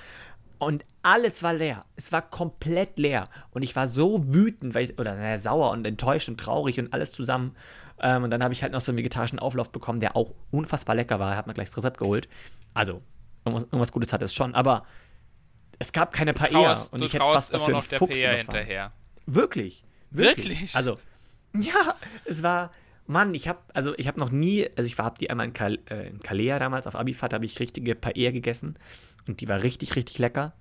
Und alles war leer. Es war komplett leer. Und ich war so wütend, weil ich, oder naja, sauer und enttäuscht und traurig und alles zusammen. Ähm, und dann habe ich halt noch so einen vegetarischen Auflauf bekommen, der auch unfassbar lecker war. Er hat mir gleich das Rezept geholt. Also, irgendwas, irgendwas Gutes hat es schon. Aber es gab keine Paella. Traust, und ich hätte fast dafür noch einen Fuchs hinterher. Wirklich, wirklich. Wirklich? Also, ja, es war. Mann, ich habe also ich habe noch nie, also ich habe die einmal in, Kal äh, in Kalea damals auf Abifahrt, habe ich richtige Paella gegessen und die war richtig, richtig lecker.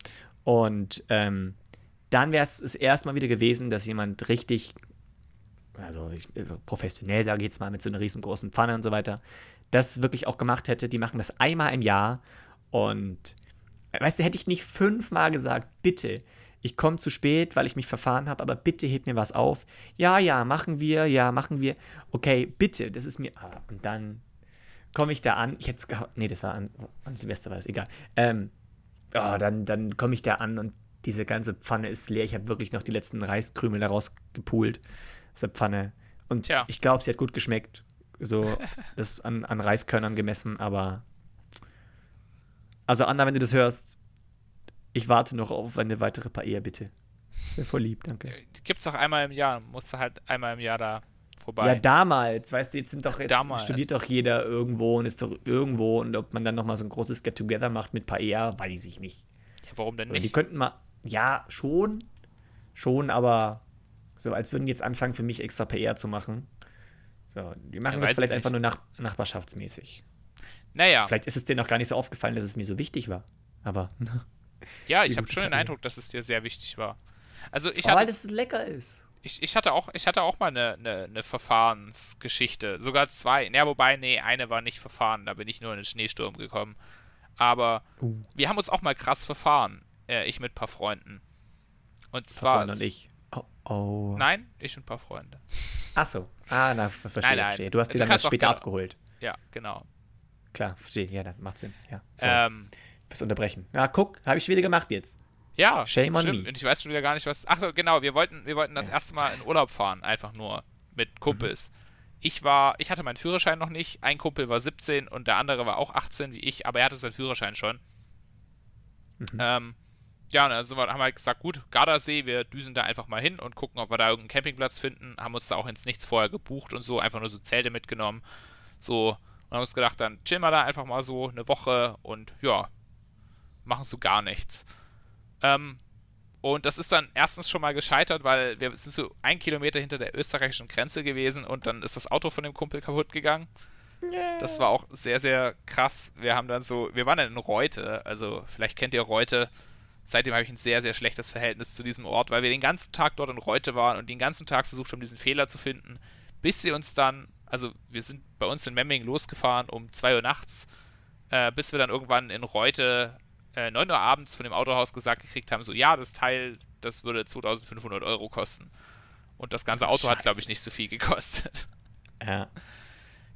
Und ähm, dann wäre es das erste Mal wieder gewesen, dass jemand richtig, also ich, professionell sage ich jetzt mal, mit so einer riesengroßen Pfanne und so weiter, das wirklich auch gemacht hätte. Die machen das einmal im Jahr und weißt du, hätte ich nicht fünfmal gesagt, bitte, ich komme zu spät, weil ich mich verfahren habe, aber bitte hebt mir was auf. Ja, ja, machen wir, ja, machen wir. Okay, bitte, das ist mir. Ah, und dann komme ich da an. Ich hätte gehabt. Nee, das war an, an Silvester, war es egal. Ähm, oh, dann dann komme ich da an und diese ganze Pfanne ist leer. Ich habe wirklich noch die letzten Reiskrümel daraus gepult aus der Pfanne. Und Tja. ich glaube, sie hat gut geschmeckt. So ist an, an Reiskörnern gemessen, aber. Also, Anna, wenn du das hörst, ich warte noch auf eine weitere Paella, bitte. Das wäre voll lieb, danke. Gibt's doch einmal im Jahr. Musst du halt einmal im Jahr da vorbei. Ja, damals, weißt du, jetzt sind doch jetzt damals. studiert doch jeder irgendwo und ist doch irgendwo und ob man dann nochmal so ein großes Get-Together macht mit Paella, weiß ich nicht. Ja, warum denn nicht? Die könnten mal, ja, schon, schon, aber so, als würden die jetzt anfangen, für mich extra Paella zu machen. So, die machen ja, das vielleicht einfach nur nach, nachbarschaftsmäßig. Naja. Vielleicht ist es denen auch gar nicht so aufgefallen, dass es mir so wichtig war. Aber. ja, ich habe schon den Eindruck, dass es dir sehr wichtig war. Also ich oh, hatte, weil es lecker ist ich, ich, hatte auch, ich hatte auch mal eine, eine, eine, Verfahrensgeschichte. Sogar zwei. Ja, wobei, nee, eine war nicht verfahren. Da bin ich nur in den Schneesturm gekommen. Aber uh. wir haben uns auch mal krass verfahren. Äh, ich mit ein paar Freunden. Und zwar. Und ich. Oh, oh. Nein, ich und ein paar Freunde. Ach so. Ah, na, verstehe, nein, nein. verstehe. Du hast die dann später abgeholt. Ja, genau. Klar, verstehe. Ja, dann macht Sinn. Ja. Ähm, Fürs Unterbrechen. Na, guck, habe ich wieder gemacht jetzt. Ja, Shame on me. Und ich weiß schon wieder gar nicht, was. Ach so, genau, wir wollten, wir wollten das ja. erste Mal in Urlaub fahren, einfach nur mit Kumpels. Mhm. Ich war, ich hatte meinen Führerschein noch nicht. Ein Kumpel war 17 und der andere war auch 18 wie ich, aber er hatte seinen Führerschein schon. Mhm. Ähm, ja, und dann sind wir, haben wir halt gesagt, gut, Gardasee, wir düsen da einfach mal hin und gucken, ob wir da irgendeinen Campingplatz finden. Haben uns da auch ins Nichts vorher gebucht und so, einfach nur so Zelte mitgenommen. So, und haben uns gedacht, dann chillen wir da einfach mal so eine Woche und ja, machen so gar nichts. Ähm, und das ist dann erstens schon mal gescheitert, weil wir sind so ein Kilometer hinter der österreichischen Grenze gewesen und dann ist das Auto von dem Kumpel kaputt gegangen. Yeah. Das war auch sehr, sehr krass. Wir haben dann so, wir waren dann in Reute, also vielleicht kennt ihr Reute. Seitdem habe ich ein sehr, sehr schlechtes Verhältnis zu diesem Ort, weil wir den ganzen Tag dort in Reute waren und den ganzen Tag versucht haben, diesen Fehler zu finden, bis sie uns dann, also wir sind bei uns in Memming losgefahren um 2 Uhr nachts, äh, bis wir dann irgendwann in Reute äh, 9 Uhr abends von dem Autohaus gesagt gekriegt haben, so ja, das Teil, das würde 2500 Euro kosten. Und das ganze Auto Scheiße. hat, glaube ich, nicht so viel gekostet. Ja.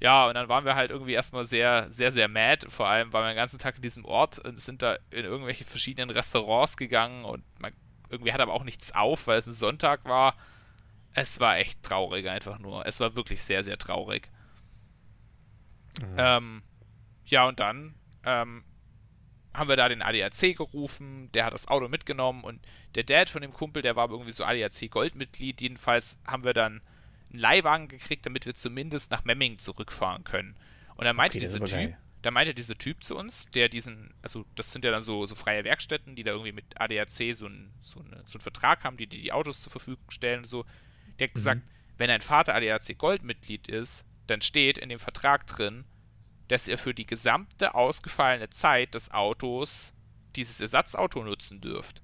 Ja, und dann waren wir halt irgendwie erstmal sehr, sehr, sehr mad. Vor allem waren wir den ganzen Tag in diesem Ort und sind da in irgendwelche verschiedenen Restaurants gegangen und man, irgendwie hat aber auch nichts auf, weil es ein Sonntag war. Es war echt traurig einfach nur. Es war wirklich sehr, sehr traurig. Mhm. Ähm, ja, und dann ähm, haben wir da den ADAC gerufen, der hat das Auto mitgenommen und der Dad von dem Kumpel, der war irgendwie so ADAC Goldmitglied. Jedenfalls haben wir dann einen Leihwagen gekriegt, damit wir zumindest nach Memming zurückfahren können. Und dann meinte okay, dieser Typ, da meinte dieser Typ zu uns, der diesen, also das sind ja dann so, so freie Werkstätten, die da irgendwie mit ADAC so, ein, so, eine, so einen Vertrag haben, die, die die Autos zur Verfügung stellen und so. Der hat mhm. gesagt, wenn ein Vater ADAC Goldmitglied ist, dann steht in dem Vertrag drin, dass er für die gesamte ausgefallene Zeit des Autos dieses Ersatzauto nutzen dürft.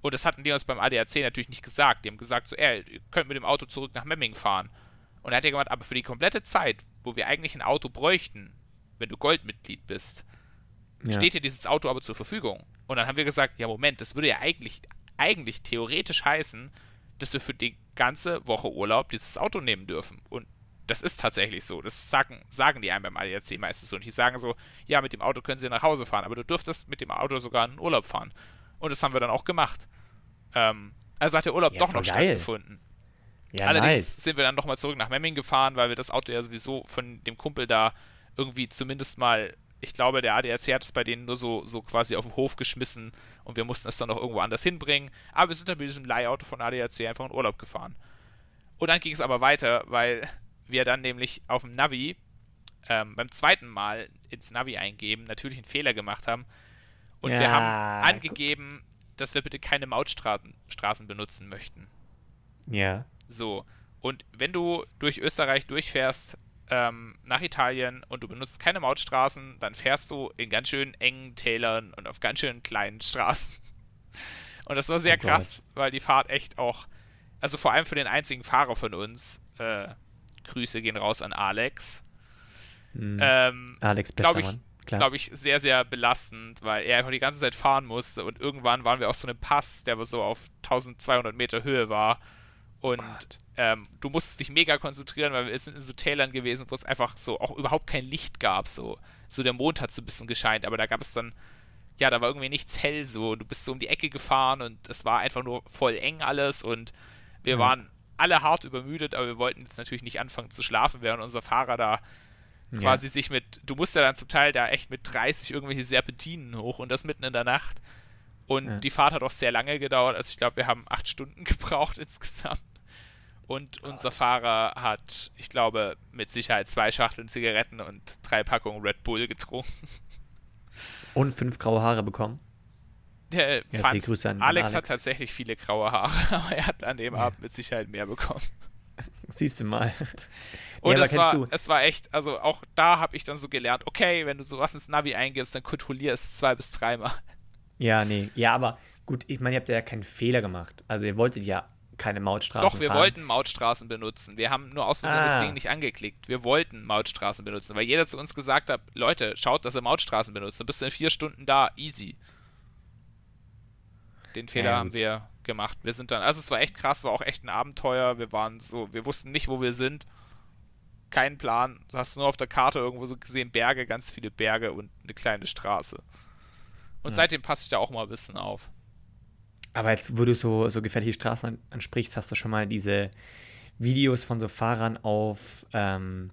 Und das hatten die uns beim ADAC natürlich nicht gesagt. Die haben gesagt, so, ey, ihr könnt mit dem Auto zurück nach Memming fahren. Und er hat ja gemeint, aber für die komplette Zeit, wo wir eigentlich ein Auto bräuchten, wenn du Goldmitglied bist, ja. steht dir dieses Auto aber zur Verfügung. Und dann haben wir gesagt, ja, Moment, das würde ja eigentlich, eigentlich theoretisch heißen, dass wir für die ganze Woche Urlaub dieses Auto nehmen dürfen. Und das ist tatsächlich so. Das sagen, sagen die einem beim ADAC meistens so. Und die sagen so, ja, mit dem Auto können sie nach Hause fahren, aber du dürftest mit dem Auto sogar in Urlaub fahren. Und das haben wir dann auch gemacht. Ähm, also hat der Urlaub ja, doch noch geil. stattgefunden. Ja, Allerdings nice. sind wir dann nochmal zurück nach Memming gefahren, weil wir das Auto ja sowieso von dem Kumpel da irgendwie zumindest mal, ich glaube, der ADAC hat es bei denen nur so, so quasi auf den Hof geschmissen und wir mussten es dann noch irgendwo anders hinbringen. Aber wir sind dann mit diesem Leihauto von ADAC einfach in Urlaub gefahren. Und dann ging es aber weiter, weil wir dann nämlich auf dem Navi ähm, beim zweiten Mal ins Navi eingeben natürlich einen Fehler gemacht haben. Und ja, wir haben angegeben, dass wir bitte keine Mautstraßen Straßen benutzen möchten. Ja. So. Und wenn du durch Österreich durchfährst ähm, nach Italien und du benutzt keine Mautstraßen, dann fährst du in ganz schön engen Tälern und auf ganz schön kleinen Straßen. Und das war sehr oh krass, weil die Fahrt echt auch, also vor allem für den einzigen Fahrer von uns, äh, Grüße gehen raus an Alex. Mhm. Ähm, Alex, glaube ich, glaube ich, sehr, sehr belastend, weil er einfach die ganze Zeit fahren musste und irgendwann waren wir auf so einem Pass, der so auf 1200 Meter Höhe war und ähm, du musstest dich mega konzentrieren, weil wir sind in so Tälern gewesen, wo es einfach so auch überhaupt kein Licht gab, so. So der Mond hat so ein bisschen gescheint, aber da gab es dann, ja, da war irgendwie nichts hell so. Du bist so um die Ecke gefahren und es war einfach nur voll eng alles und wir mhm. waren alle hart übermüdet, aber wir wollten jetzt natürlich nicht anfangen zu schlafen, während unser Fahrer da quasi ja. sich mit, du musst ja dann zum Teil da echt mit 30 irgendwelche Serpentinen hoch und das mitten in der Nacht. Und ja. die Fahrt hat auch sehr lange gedauert, also ich glaube, wir haben acht Stunden gebraucht insgesamt. Und Gott. unser Fahrer hat, ich glaube, mit Sicherheit zwei Schachteln Zigaretten und drei Packungen Red Bull getrunken. Und fünf graue Haare bekommen. Der ja, fand, Grüße an Alex, Alex, hat tatsächlich viele graue Haare, aber er hat an dem ja. Abend mit Sicherheit mehr bekommen. Siehst du mal. Und ja, es, war, es war echt, also auch da habe ich dann so gelernt, okay, wenn du sowas ins Navi eingibst, dann kontrollier es zwei bis dreimal. Ja, nee. Ja, aber gut, ich meine, ihr habt ja keinen Fehler gemacht. Also ihr wolltet ja keine Mautstraßen Doch, wir fahren. wollten Mautstraßen benutzen. Wir haben nur aus Versehen ah. das Ding nicht angeklickt. Wir wollten Mautstraßen benutzen, weil jeder zu uns gesagt hat, Leute, schaut, dass ihr Mautstraßen benutzt. Dann bist du in vier Stunden da, easy. Den Fehler ja, haben wir gemacht. Wir sind dann, also es war echt krass, war auch echt ein Abenteuer. Wir waren so, wir wussten nicht, wo wir sind. Kein Plan. Du hast nur auf der Karte irgendwo so gesehen, Berge, ganz viele Berge und eine kleine Straße. Und ja. seitdem passe ich da auch mal ein bisschen auf. Aber jetzt, wo du so, so gefährliche Straßen ansprichst, hast du schon mal diese Videos von so Fahrern auf, ähm,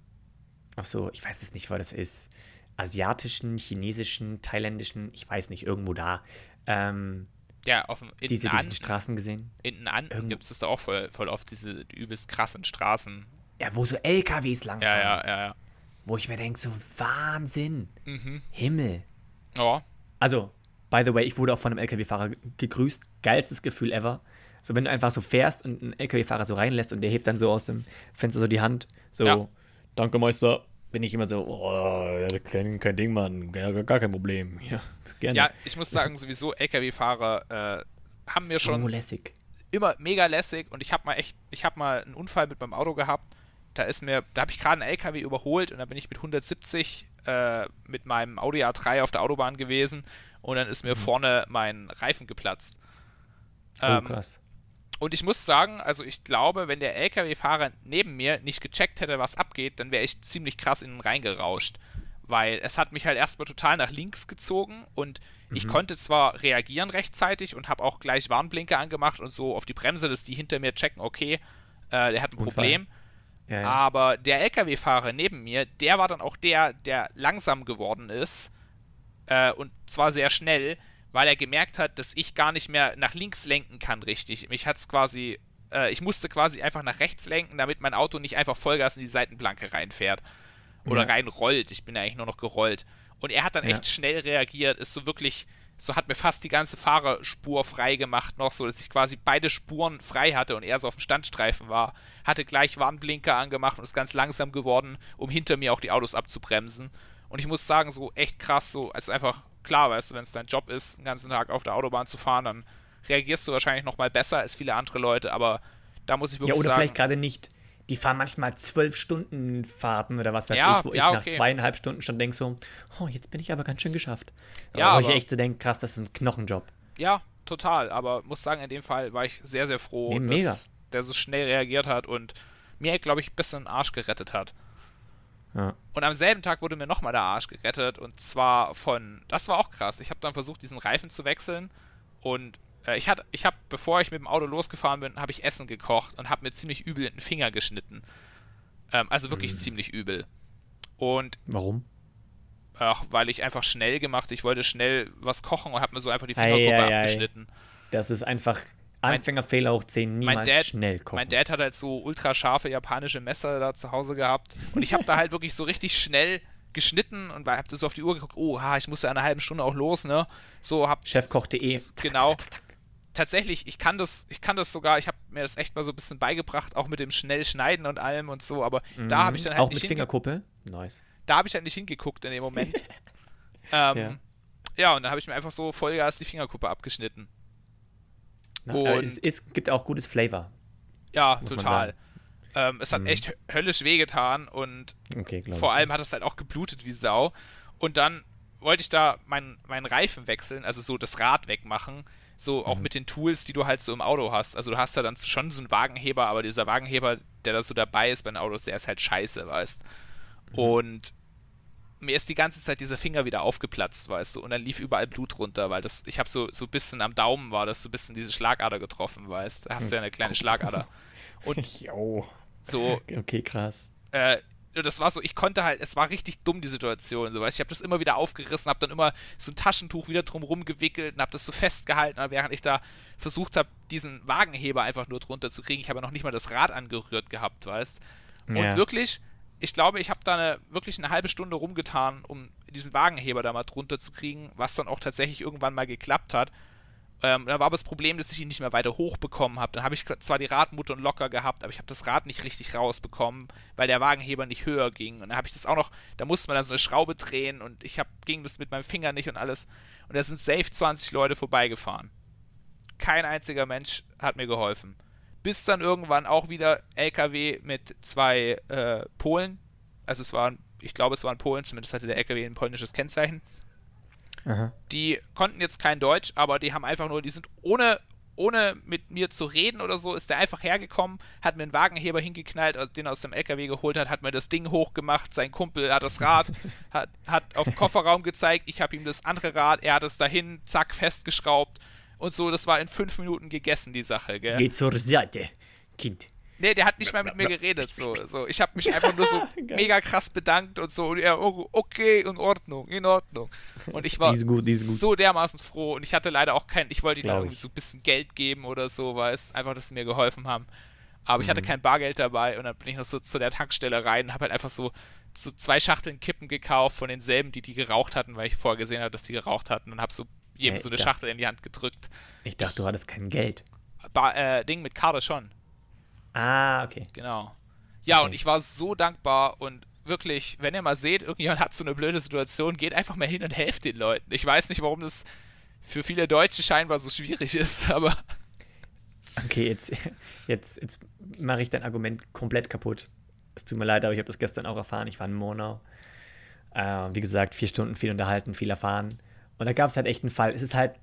auf so, ich weiß es nicht, was das ist, asiatischen, chinesischen, thailändischen, ich weiß nicht, irgendwo da, ähm, ja, auf dem, diese, diesen Straßen gesehen. In den Anden gibt es da auch voll, voll oft diese übelst krassen Straßen. Ja, wo so LKWs langfahren. Ja, ja, ja, ja. Wo ich mir denke, so Wahnsinn. Mhm. Himmel. Ja. Also, By the way, ich wurde auch von einem LKW-Fahrer gegrüßt. Geilstes Gefühl ever. So, wenn du einfach so fährst und einen LKW-Fahrer so reinlässt und der hebt dann so aus dem Fenster so die Hand. So, ja. danke, Meister. Bin ich immer so, oh, kein, kein Ding, Mann. Gar, gar kein Problem. Ja, gerne. Ja, ich muss sagen, sowieso LKW-Fahrer äh, haben mir so schon lässig. immer mega lässig und ich habe mal echt, ich habe mal einen Unfall mit meinem Auto gehabt. Da ist mir, da habe ich gerade einen LKW überholt und da bin ich mit 170 äh, mit meinem Audi A3 auf der Autobahn gewesen und dann ist mir mhm. vorne mein Reifen geplatzt. Oh, ähm, krass. Und ich muss sagen, also ich glaube, wenn der LKW-Fahrer neben mir nicht gecheckt hätte, was abgeht, dann wäre ich ziemlich krass in ihn reingerauscht. Weil es hat mich halt erstmal total nach links gezogen und mhm. ich konnte zwar reagieren rechtzeitig und habe auch gleich Warnblinker angemacht und so auf die Bremse, dass die hinter mir checken, okay, äh, der hat ein Unfall. Problem. Ja, ja. Aber der LKW-Fahrer neben mir, der war dann auch der, der langsam geworden ist Äh, und zwar sehr schnell, weil er gemerkt hat, dass ich gar nicht mehr nach links lenken kann, richtig. Mich hat es quasi, äh, ich musste quasi einfach nach rechts lenken, damit mein Auto nicht einfach Vollgas in die Seitenplanke reinfährt. Oder ja. reinrollt. Ich bin ja eigentlich nur noch gerollt. Und er hat dann ja. echt schnell reagiert, ist so wirklich, so hat mir fast die ganze Fahrerspur frei gemacht noch, so dass ich quasi beide Spuren frei hatte und er so auf dem Standstreifen war. Hatte gleich Warnblinker angemacht und ist ganz langsam geworden, um hinter mir auch die Autos abzubremsen. Und ich muss sagen, so echt krass, so als einfach klar, weißt du, wenn es dein Job ist, den ganzen Tag auf der Autobahn zu fahren, dann reagierst du wahrscheinlich noch mal besser als viele andere Leute, aber da muss ich wirklich sagen. Ja, oder sagen, vielleicht gerade nicht die fahren manchmal zwölf Stunden Fahrten oder was weiß ja, ich, wo ja, ich nach zweieinhalb Stunden schon denke so, oh, jetzt bin ich aber ganz schön geschafft. Ja, wo ich echt so denke, krass, das ist ein Knochenjob. Ja, total. Aber muss sagen, in dem Fall war ich sehr, sehr froh, nee, dass der so schnell reagiert hat und mir, glaube ich, ein bisschen den Arsch gerettet hat. Ja. Und am selben Tag wurde mir nochmal der Arsch gerettet und zwar von, das war auch krass. Ich habe dann versucht, diesen Reifen zu wechseln und äh, ich hatte, ich habe, bevor ich mit dem Auto losgefahren bin, habe ich Essen gekocht und habe mir ziemlich übel den Finger geschnitten. Ähm, also wirklich mhm. ziemlich übel. Und warum? Ach, weil ich einfach schnell gemacht. Ich wollte schnell was kochen und habe mir so einfach die Fingerkuppe ei, ei, abgeschnitten. Das ist einfach Anfängerfehler hoch 10, niemals mein Dad, schnell kochen. Mein Dad hat halt so ultra scharfe japanische Messer da zu Hause gehabt und ich habe da halt wirklich so richtig schnell geschnitten und habe das auf die Uhr geguckt, oh, ha, ich muss ja eine halbe Stunde auch los, ne? So hab Chefkoch.de. Genau tatsächlich, ich kann das, ich kann das sogar, ich habe mir das echt mal so ein bisschen beigebracht, auch mit dem schnell schneiden und allem und so, aber mhm. da habe ich dann halt auch nicht mit Fingerkuppe. Nice. Da habe ich halt nicht hingeguckt in dem Moment. ähm, ja. ja. und dann habe ich mir einfach so Vollgas die Fingerkuppe abgeschnitten. Na, und es, es, gibt auch gutes Flavor. Ja, total. Ähm, es hat mhm. echt höllisch wehgetan und okay, vor allem hat es halt auch geblutet wie Sau. Und dann wollte ich da meinen mein Reifen wechseln, also so das Rad wegmachen. So auch mhm. mit den Tools, die du halt so im Auto hast. Also du hast da dann schon so einen Wagenheber, aber dieser Wagenheber, der da so dabei ist bei den Autos, der ist halt scheiße, weißt. Mhm. Und mir ist die ganze Zeit dieser Finger wieder aufgeplatzt, weißt du, und dann lief überall Blut runter, weil das, ich habe so, so ein bisschen am Daumen war das so ein bisschen diese Schlagader getroffen, weißt Da hast du ja eine kleine Schlagader. Und jo. so. Okay, krass. Äh, das war so, ich konnte halt, es war richtig dumm, die Situation, so, weißt Ich habe das immer wieder aufgerissen, habe dann immer so ein Taschentuch wieder drumherum gewickelt und habe das so festgehalten, während ich da versucht habe, diesen Wagenheber einfach nur drunter zu kriegen. Ich habe noch nicht mal das Rad angerührt gehabt, weißt Und ja. wirklich, ich glaube, ich habe da eine, wirklich eine halbe Stunde rumgetan, um diesen Wagenheber da mal drunter zu kriegen, was dann auch tatsächlich irgendwann mal geklappt hat. Ähm, dann war aber das Problem, dass ich ihn nicht mehr weiter hochbekommen habe. Dann habe ich zwar die Radmutter locker gehabt, aber ich habe das Rad nicht richtig rausbekommen, weil der Wagenheber nicht höher ging. Und dann habe ich das auch noch, da musste man dann so eine Schraube drehen und ich hab, ging das mit meinem Finger nicht und alles. Und da sind safe 20 Leute vorbeigefahren. Kein einziger Mensch hat mir geholfen. Bis dann irgendwann auch wieder LKW mit zwei äh, Polen. Also es waren, ich glaube, es waren Polen, zumindest hatte der LKW ein polnisches Kennzeichen Aha. Die konnten jetzt kein Deutsch, aber die haben einfach nur, die sind ohne, ohne mit mir zu reden oder so, ist der einfach hergekommen, hat mir einen Wagenheber hingeknallt, den er aus dem LKW geholt hat, hat mir das Ding hochgemacht, sein Kumpel hat das Rad, hat, hat auf den Kofferraum gezeigt, ich habe ihm das andere Rad, er hat es dahin, zack, festgeschraubt und so, das war in fünf Minuten gegessen, die Sache, gell? Geht zur Seite, Kind. Nee, der hat nicht mal mit mir geredet. So, so. Ich habe mich einfach nur so mega krass bedankt und so. Und er, oh, okay, in Ordnung, in Ordnung. Und ich war gut, so dermaßen froh. Und ich hatte leider auch kein, ich wollte ihnen irgendwie so ein bisschen Geld geben oder so, weil es einfach, dass sie mir geholfen haben. Aber ich hatte mhm. kein Bargeld dabei und dann bin ich noch so zu der Tankstelle rein und habe halt einfach so, so zwei Schachteln Kippen gekauft von denselben, die die geraucht hatten, weil ich vorher gesehen habe, dass die geraucht hatten und habe so jedem hey, so eine dachte, Schachtel in die Hand gedrückt. Ich dachte, du hattest kein Geld. Bar, äh, Ding mit Karte schon. Ah, okay. Genau. Ja, okay. und ich war so dankbar und wirklich, wenn ihr mal seht, irgendjemand hat so eine blöde Situation, geht einfach mal hin und helft den Leuten. Ich weiß nicht, warum das für viele Deutsche scheinbar so schwierig ist, aber. Okay, jetzt, jetzt, jetzt mache ich dein Argument komplett kaputt. Es tut mir leid, aber ich habe das gestern auch erfahren. Ich war in Monau. Äh, wie gesagt, vier Stunden viel unterhalten, viel erfahren. Und da gab es halt echt einen Fall. Es ist halt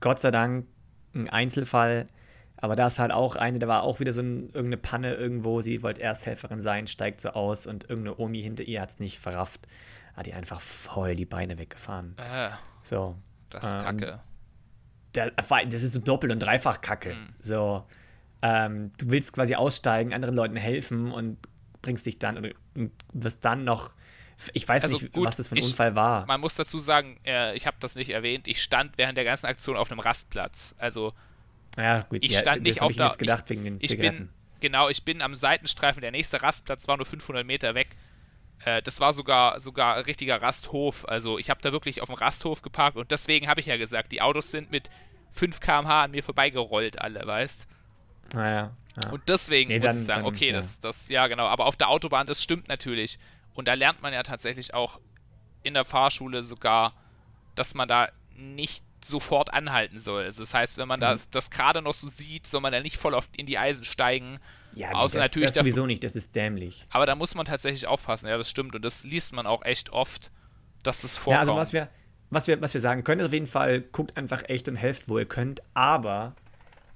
Gott sei Dank ein Einzelfall. Aber da ist halt auch eine, da war auch wieder so ein, irgendeine Panne irgendwo. Sie wollte Ersthelferin sein, steigt so aus und irgendeine Omi hinter ihr hat es nicht verrafft. Hat die einfach voll die Beine weggefahren. Äh, so. Das ist ähm, Kacke. Der, das ist so doppelt und dreifach Kacke. Mhm. So. Ähm, du willst quasi aussteigen, anderen Leuten helfen und bringst dich dann und wirst dann noch Ich weiß Also nicht, gut, was das für ein ich- Unfall war. Man muss dazu sagen, äh, ich habe das nicht erwähnt, ich stand während der ganzen Aktion auf einem Rastplatz. Also Ja, gut. ich ja, stand das nicht auf ich der- gedacht wegen den ich bin, genau, ich bin am Seitenstreifen, der nächste Rastplatz war nur 500 Meter weg. Äh, das war sogar, sogar ein richtiger Rasthof. Also ich habe da wirklich auf dem Rasthof geparkt und deswegen habe ich ja gesagt, die Autos sind mit 5 km/h an mir vorbeigerollt, alle, weißt Naja. Ja. Und deswegen Nee, muss dann- ich sagen, dann, okay, ja. das, das, ja genau, aber auf der Autobahn, das stimmt natürlich. Und da lernt man ja tatsächlich auch in der Fahrschule sogar, dass man da nicht sofort anhalten soll. Also das heißt, wenn man Mhm. das, das gerade noch so sieht, soll man da nicht voll auf in die Eisen steigen. ja, außer das, natürlich das sowieso nicht, das ist dämlich. Aber da muss man tatsächlich aufpassen, ja, das stimmt. Und das liest man auch echt oft, dass das Ja, vorkommt. also was wir, was wir, was wir sagen können, ist auf jeden Fall, guckt einfach echt und helft, wo ihr könnt, aber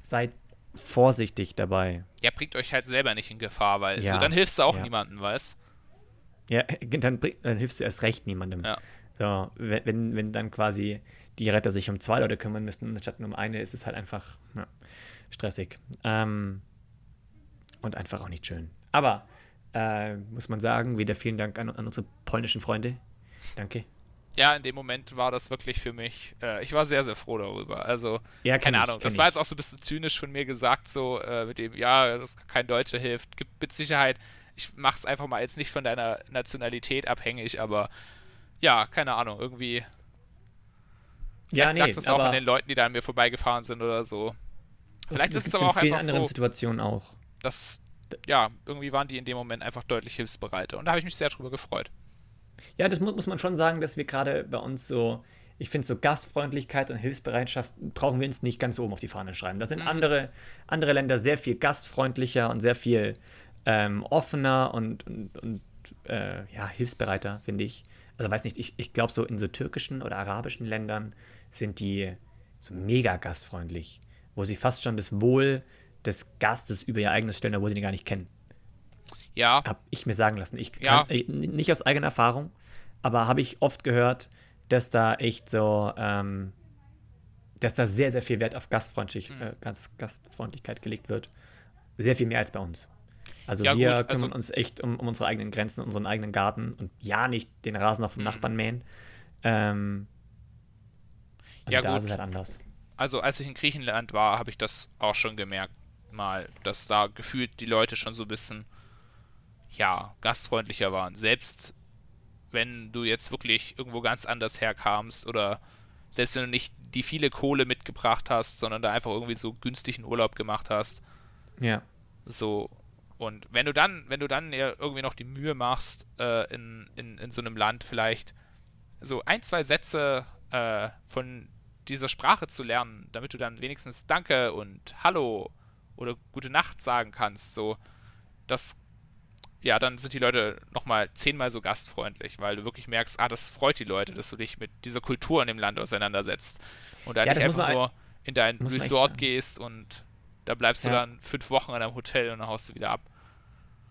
seid vorsichtig dabei. Ja, bringt euch halt selber nicht in Gefahr, weil Ja, so dann hilfst du auch ja. niemandem, weißt Ja, dann, dann hilfst du erst recht niemandem. Ja. So, wenn, wenn, dann quasi die Retter sich um zwei Leute kümmern müssten, anstatt nur um eine, ist es halt einfach ja, stressig. Ähm, und einfach auch nicht schön. Aber äh, muss man sagen, wieder vielen Dank an, an unsere polnischen Freunde. Danke. Ja, in dem Moment war das wirklich für mich, äh, ich war sehr, sehr froh darüber. Also, Ja, keine ich, Ahnung, das war jetzt auch so ein bisschen zynisch von mir gesagt, so äh, mit dem, ja, dass kein Deutscher hilft. Gibt mit Sicherheit, ich mach's einfach mal jetzt nicht von deiner Nationalität abhängig, aber ja, keine Ahnung, irgendwie. Ja, nee, lag das auch an den Leuten, die da an mir vorbeigefahren sind oder so. Vielleicht ist es aber in auch vielen einfach anderen so, Situationen auch. dass, ja, irgendwie waren die in dem Moment einfach deutlich hilfsbereiter. Und da habe ich mich sehr drüber gefreut. Ja, das mu muss man schon sagen, dass wir gerade bei uns so, ich finde so Gastfreundlichkeit und Hilfsbereitschaft brauchen wir uns nicht ganz oben auf die Fahne schreiben. Da sind Mhm. andere, andere Länder sehr viel gastfreundlicher und sehr viel ähm, offener und, und, und äh, ja, hilfsbereiter, finde ich. Also weiß nicht, ich, ich glaube so in so türkischen oder arabischen Ländern sind die so mega gastfreundlich, wo sie fast schon das Wohl des Gastes über ihr eigenes stellen, obwohl sie den gar nicht kennen Ja, habe ich mir sagen lassen. Ich Ja. kann, ich, nicht aus eigener Erfahrung, aber habe ich oft gehört, dass da echt so, ähm, dass da sehr, sehr viel Wert auf Gastfreundlich, Hm. äh, Gast, Gastfreundlichkeit gelegt wird. Sehr viel mehr als bei uns. Also Ja, wir gut, also- kümmern uns echt um, um unsere eigenen Grenzen, unseren eigenen Garten und ja, nicht den Rasen auf dem Hm. Nachbarn mähen. Ähm, Ja, da gut. ist es halt anders. also als ich in Griechenland war, habe ich das auch schon gemerkt, mal, dass da gefühlt die Leute schon so ein bisschen, ja, gastfreundlicher waren. Selbst wenn du jetzt wirklich irgendwo ganz anders herkamst oder selbst wenn du nicht die viele Kohle mitgebracht hast, sondern da einfach irgendwie so günstigen Urlaub gemacht hast, Ja. so. Und wenn du dann, wenn du dann ja irgendwie noch die Mühe machst, äh, in, in, in so einem Land vielleicht so ein, zwei Sätze äh, von dieser Sprache zu lernen, damit du dann wenigstens Danke und Hallo oder Gute Nacht sagen kannst, so, das, ja, dann sind die Leute nochmal zehnmal so gastfreundlich, weil du wirklich merkst, ah, das freut die Leute, dass du dich mit dieser Kultur in dem Land auseinandersetzt und da Ja, nicht einfach nur in dein Resort gehst und da bleibst du Ja. dann fünf Wochen in einem Hotel und dann haust du wieder ab.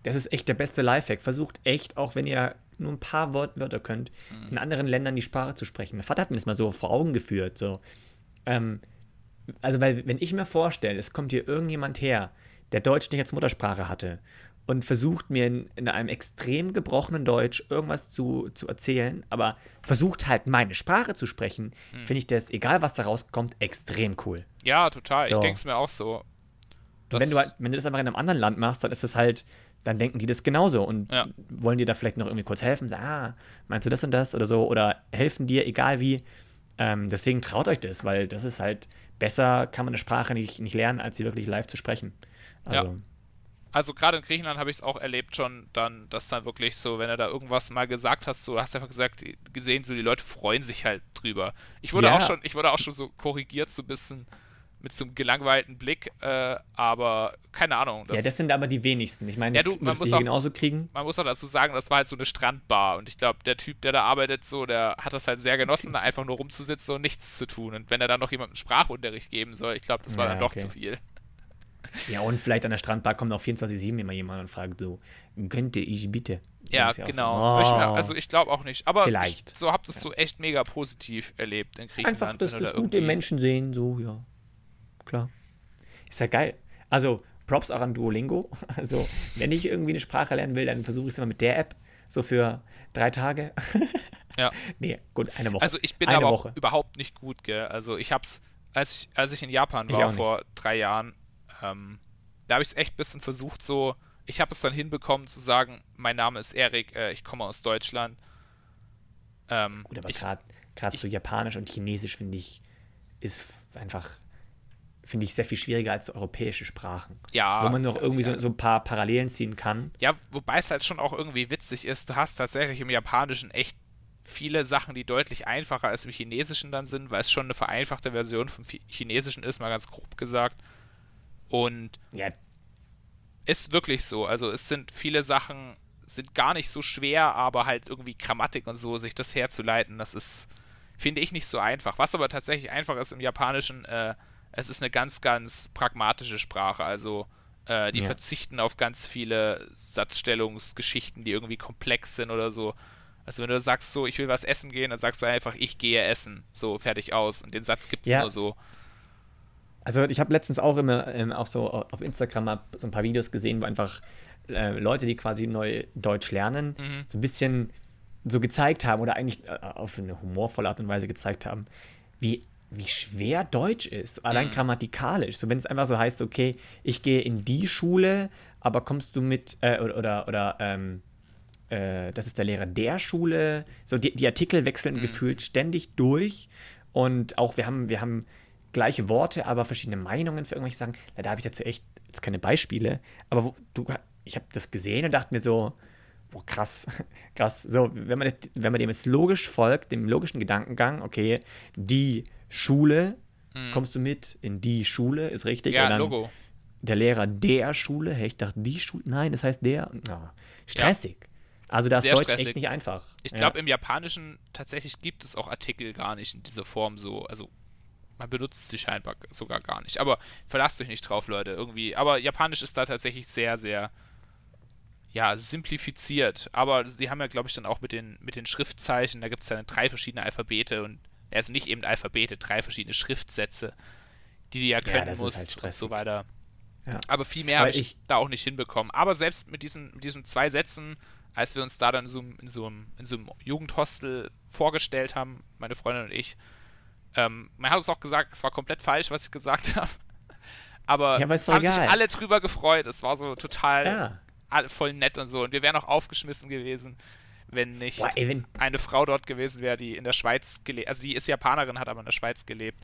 Das ist echt der beste Lifehack. Versucht echt, auch wenn ihr nur ein paar Wort Wörter könnt, Mhm. in anderen Ländern die Sprache zu sprechen. Mein Vater hat mir das mal so vor Augen geführt. So. Ähm, also, weil, wenn ich mir vorstelle, es kommt hier irgendjemand her, der Deutsch nicht als Muttersprache hatte und versucht mir in, in einem extrem gebrochenen Deutsch irgendwas zu, zu erzählen, aber versucht halt meine Sprache zu sprechen, Mhm. finde ich das, egal was da rauskommt, extrem cool. Ja, total. Ich So. denke es mir auch so. Wenn du, halt, wenn du das einfach in einem anderen Land machst, dann ist das halt, dann denken die das genauso und Ja. wollen dir da vielleicht noch irgendwie kurz helfen, sagen, ah, meinst du das und das oder so, oder helfen dir, egal wie. Ähm, deswegen traut euch das, weil das ist halt besser, kann man eine Sprache nicht, nicht lernen, als sie wirklich live zu sprechen. Also, Also gerade in Griechenland habe ich es auch erlebt schon, dann, dass dann wirklich so, wenn er da irgendwas mal gesagt hast, so hast du einfach gesagt, gesehen, so die Leute freuen sich halt drüber. Ich wurde Ja. auch schon, ich wurde auch schon so korrigiert, so ein bisschen mit so einem gelangweilten Blick, äh, aber keine Ahnung. ja, das sind aber die wenigsten. Ich meine, Ja, das du, man muss auch- genauso kriegen. man muss auch dazu sagen, das war halt so eine Strandbar und ich glaube, der Typ, der da arbeitet, so, der hat das halt sehr genossen, da einfach nur rumzusitzen und nichts zu tun. Und wenn er dann noch jemandem Sprachunterricht geben soll, ich glaube, das war Ja, dann doch okay. zu viel. Ja, und vielleicht an der Strandbar kommt auch 24-7 immer jemand und fragt so, könnte ich bitte? Ja, so, genau. Oh. also ich glaube auch nicht. Aber Vielleicht. ich so habe das so echt mega positiv erlebt in Griechenland. Einfach das, das da gute Menschen sehen, so, ja. Klar. Ist ja geil. Also, Props auch an Duolingo. Also, wenn ich irgendwie eine Sprache lernen will, dann versuche ich es immer mit der App, so für drei Tage. Ja. nee, gut, eine Woche. Also ich bin eine aber Woche. auch überhaupt nicht gut, gell? Also ich hab's, als ich, als ich in Japan Ich war vor drei Jahren, ähm, da habe ich es echt ein bisschen versucht, so, ich habe es dann hinbekommen zu sagen, mein Name ist Erik, äh, ich komme aus Deutschland. Ähm, Gut, aber gerade so Japanisch und Chinesisch finde ich, ist einfach, finde ich, sehr viel schwieriger als europäische Sprachen. ja, Wo man noch irgendwie ja, so, so ein paar Parallelen ziehen kann. Ja, wobei es halt schon auch irgendwie witzig ist, du hast tatsächlich im Japanischen echt viele Sachen, die deutlich einfacher als im Chinesischen dann sind, weil es schon eine vereinfachte Version vom Chinesischen ist, mal ganz grob gesagt. Und Ja, ist wirklich so. Also es sind viele Sachen, sind gar nicht so schwer, aber halt irgendwie Grammatik und so, sich das herzuleiten, das ist, finde ich, nicht so einfach. Was aber tatsächlich einfach ist im Japanischen, äh, es ist eine ganz, ganz pragmatische Sprache. Also äh, die Ja. verzichten auf ganz viele Satzstellungsgeschichten, die irgendwie komplex sind oder so. Also wenn du sagst so, ich will was essen gehen, dann sagst du einfach, ich gehe essen. So, fertig aus. Und den Satz gibt es Ja. nur so. Also ich habe letztens auch immer ähm, auch so auf Instagram mal so ein paar Videos gesehen, wo einfach äh, Leute, die quasi neu Deutsch lernen, Mhm. so ein bisschen so gezeigt haben oder eigentlich äh, auf eine humorvolle Art und Weise gezeigt haben, wie, wie schwer Deutsch ist, allein Mhm. grammatikalisch. So wenn es einfach so heißt, okay, ich gehe in die Schule, aber kommst du mit äh, oder oder, oder ähm, äh, das ist der Lehrer der Schule. So die, die Artikel wechseln Mhm. gefühlt ständig durch und auch wir haben wir haben gleiche Worte, aber verschiedene Meinungen für irgendwelche Sachen. Leider habe ich dazu echt jetzt keine Beispiele, aber wo, du, ich habe das gesehen und dachte mir so, boah, krass, krass. So, wenn man, das, wenn man dem jetzt logisch folgt, dem logischen Gedankengang, okay, die Schule, kommst du mit in die Schule, ist richtig. Mhm. Ja, Logo. Der Lehrer der Schule, hey, ich dachte die Schule, nein, das heißt der. Ah, stressig. Also da ist Sehr Deutsch stressig. echt nicht einfach. Ich Ja. glaube, im Japanischen tatsächlich gibt es auch Artikel gar nicht in dieser Form so. Also, man benutzt sie scheinbar sogar gar nicht. Aber verlasst euch nicht drauf, Leute. Irgendwie. Aber Japanisch ist da tatsächlich sehr, sehr. Ja, simplifiziert. Aber sie haben ja, glaube ich, dann auch mit den, mit den Schriftzeichen, da gibt es ja drei verschiedene Alphabete und. Also nicht eben Alphabete, drei verschiedene Schriftsätze, die du ja können ist musst halt und so weiter. Ja. Aber viel mehr habe ich, ich- da auch nicht hinbekommen. Aber selbst mit diesen, mit diesen zwei Sätzen, als wir uns da dann so, in, so einem, in so einem Jugendhostel vorgestellt haben, meine Freundin und ich, ähm, man hat uns auch gesagt, es war komplett falsch, was ich gesagt habe. Aber Ja, aber es haben sich egal. alle drüber gefreut. Es war so total Ja. voll nett und so. Und wir wären auch aufgeschmissen gewesen, wenn nicht Boah, ey, wenn, eine Frau dort gewesen wäre, die in der Schweiz gelebt, also die ist Japanerin, hat aber in der Schweiz gelebt.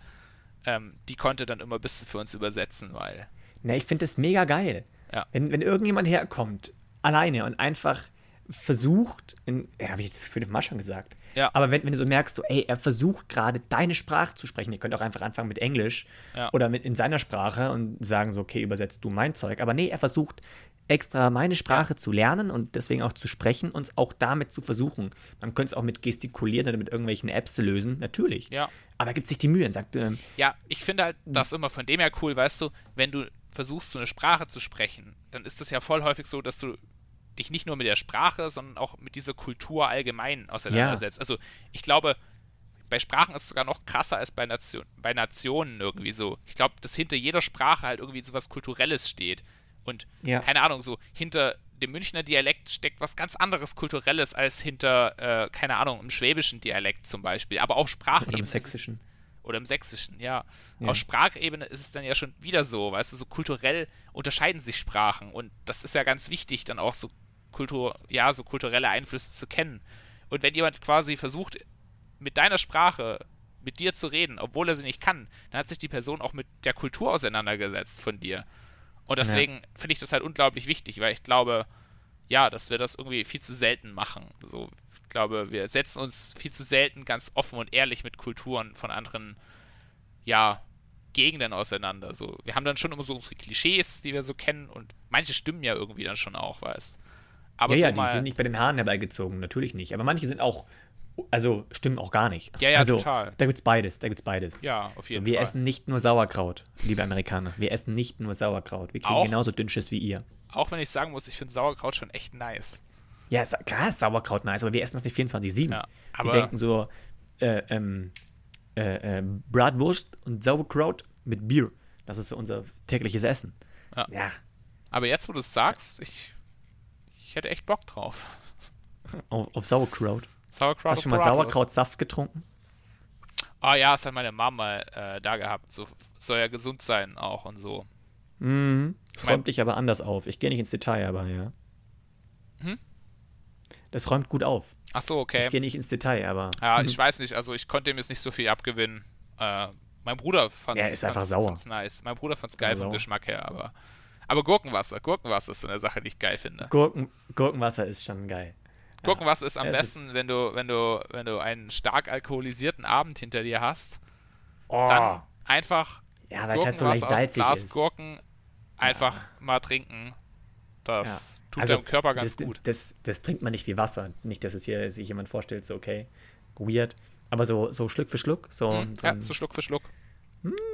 Ähm, die konnte dann immer ein bisschen für uns übersetzen, weil Ne, ich finde das mega geil. Ja. Wenn, wenn irgendjemand herkommt, alleine und einfach versucht, ja, habe ich jetzt fünfmal schon gesagt, Ja. aber wenn, wenn du so merkst, so, ey, er versucht gerade deine Sprache zu sprechen, ihr könnt auch einfach anfangen mit Englisch Ja. oder mit in seiner Sprache und sagen so, okay, übersetzt du mein Zeug, aber nee, er versucht extra meine Sprache zu lernen und deswegen auch zu sprechen und es auch damit zu versuchen. Man könnte es auch mit gestikulieren oder mit irgendwelchen Apps lösen, natürlich. Ja. Aber er gibt sich die Mühe und sagt, ähm, Ja, ich finde halt das immer von dem her cool, weißt du, wenn du versuchst, so eine Sprache zu sprechen, dann ist es ja voll häufig so, dass du dich nicht nur mit der Sprache, sondern auch mit dieser Kultur allgemein auseinandersetzt. Also ich glaube, bei Sprachen ist es sogar noch krasser als bei, Nation, bei Nationen irgendwie so. Ich glaube, dass hinter jeder Sprache halt irgendwie so was Kulturelles steht. Und Ja. keine Ahnung, so hinter dem Münchner Dialekt steckt was ganz anderes Kulturelles als hinter, äh, keine Ahnung, im schwäbischen Dialekt zum Beispiel. Aber auch Sprachebene. oder im Sächsischen. oder im Sächsischen, ja. Ja. Auf Sprachebene ist es dann ja schon wieder so, weißt du, so kulturell unterscheiden sich Sprachen und das ist ja ganz wichtig, dann auch so Kultur, ja, so kulturelle Einflüsse zu kennen. Und wenn jemand quasi versucht, mit deiner Sprache mit dir zu reden, obwohl er sie nicht kann, dann hat sich die Person auch mit der Kultur auseinandergesetzt von dir. Und deswegen finde ich das halt unglaublich wichtig, weil ich glaube, ja, dass wir das irgendwie viel zu selten machen. So, ich glaube, wir setzen uns viel zu selten ganz offen und ehrlich mit Kulturen von anderen, ja, Gegenden auseinander. So, wir haben dann schon immer so unsere Klischees, die wir so kennen und manche stimmen ja irgendwie dann schon auch, weißt. Aber ja, so ja, die sind nicht bei den Haaren herbeigezogen, natürlich nicht. Aber manche sind auch, also stimmen auch gar nicht. Ja, ja, also, total. Da gibt's beides, da gibt's beides. ja, auf jeden Wir Fall. essen nicht nur Sauerkraut, liebe Amerikaner. Wir essen nicht nur Sauerkraut. Wir kriegen Auch? genauso Dünnschiss wie ihr. auch wenn ich sagen muss, ich finde Sauerkraut schon echt nice. Ja, klar ist Sauerkraut nice, aber wir essen das nicht 24-7. Ja, die denken so, äh, ähm, äh, äh, Bratwurst und Sauerkraut mit Bier. Das ist so unser tägliches Essen. Ja. ja. Aber jetzt, wo du es sagst, ich, ich hätte echt Bock drauf. Auf, auf Sauerkraut. Sauerkraut Hast du schon mal. Sauerkrautsaft getrunken? Ah ja, das hat meine Mama äh, da gehabt. So soll ja gesund sein auch und so. Mhm. Räumt dich aber anders auf. Ich gehe nicht ins Detail, aber ja. Hm? Das räumt gut auf. Ach so, okay. Ich gehe nicht ins Detail, aber. Ja, ich weiß nicht, also ich konnte ihm jetzt nicht so viel abgewinnen. Äh, mein Bruder fand Er ist einfach sauer. nice. Mein Bruder fand's geil Ja, vom. Geschmack her, aber. Aber Gurkenwasser, Gurkenwasser ist so eine Sache, die ich geil finde. Gurken, Gurkenwasser ist schon geil. Gurkenwasser ist am es besten, wenn du, wenn du, wenn du einen stark alkoholisierten Abend hinter dir hast, Oh, dann einfach ja, weil es halt so aus Glas ist. Gurken einfach mal trinken. Das tut Also, deinem Körper ganz das, gut. Das, das trinkt man nicht wie Wasser. Nicht, dass es hier sich jemand vorstellt, so okay, weird. Aber so, so Schluck für Schluck. So, Hm, so ja, so Schluck für Schluck.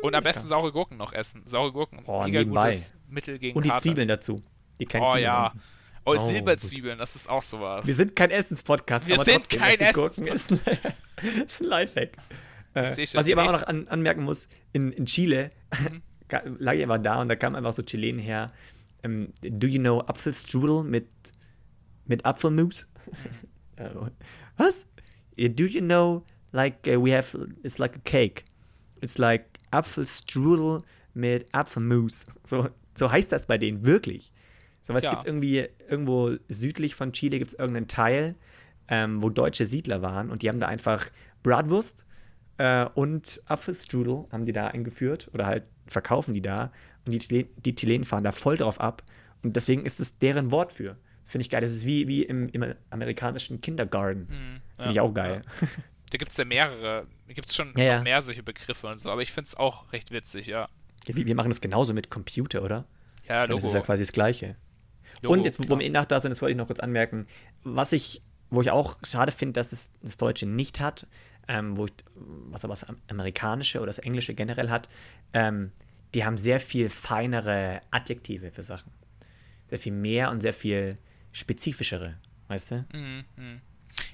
Und am besten saure Gurken noch essen. Saure Gurken, Oh, mega nebenbei. gutes Mittel gegen und die Kater. Zwiebeln. Dazu. Die kleinen Oh Zwiebeln. ja. Oh, Oh, Silberzwiebeln, das ist auch sowas. Wir sind kein Essenspodcast, Wir aber sind trotzdem kein esse ich Gurken ist, ein- ist ein Lifehack. Äh, seh schon, was ich aber auch noch an, anmerken muss, in, in Chile Mhm. lag ich einfach da und da kamen einfach so Chilenen her. Ähm, do you know Apfelstrudel mit, mit Apfelmus? Mhm. Äh, was? Do you know, like, uh, we have, it's like a cake. It's like Apfelstrudel mit Apfelmus. So, so heißt das bei denen, wirklich. So, Ja. es gibt irgendwie, irgendwo südlich von Chile gibt es irgendeinen Teil, ähm, wo deutsche Siedler waren und die haben da einfach Bratwurst äh, und Apfelstrudel haben die da eingeführt oder halt verkaufen die da und die, Chile die Chilenen fahren da voll drauf ab und deswegen ist es deren Wort für. Das finde ich geil. Das ist wie, wie im, im amerikanischen Kindergarten. Finde ja, ich auch geil. Da gibt es ja mehrere, da gibt es schon Ja, ja. mehr solche Begriffe und so, aber ich finde es auch recht witzig, ja. Ja, wir, wir machen das genauso mit Computer, oder? Ja, Das Logo. ist ja quasi das Gleiche. Logo, und jetzt, wo klar. wir eh nach da sind, das wollte ich noch kurz anmerken, was ich, wo ich auch schade finde, dass es das Deutsche nicht hat, ähm, wo ich, was aber das Amerikanische oder das Englische generell hat, ähm, die haben sehr viel feinere Adjektive für Sachen. Sehr viel mehr und sehr viel spezifischere, weißt du? Mhm, mhm.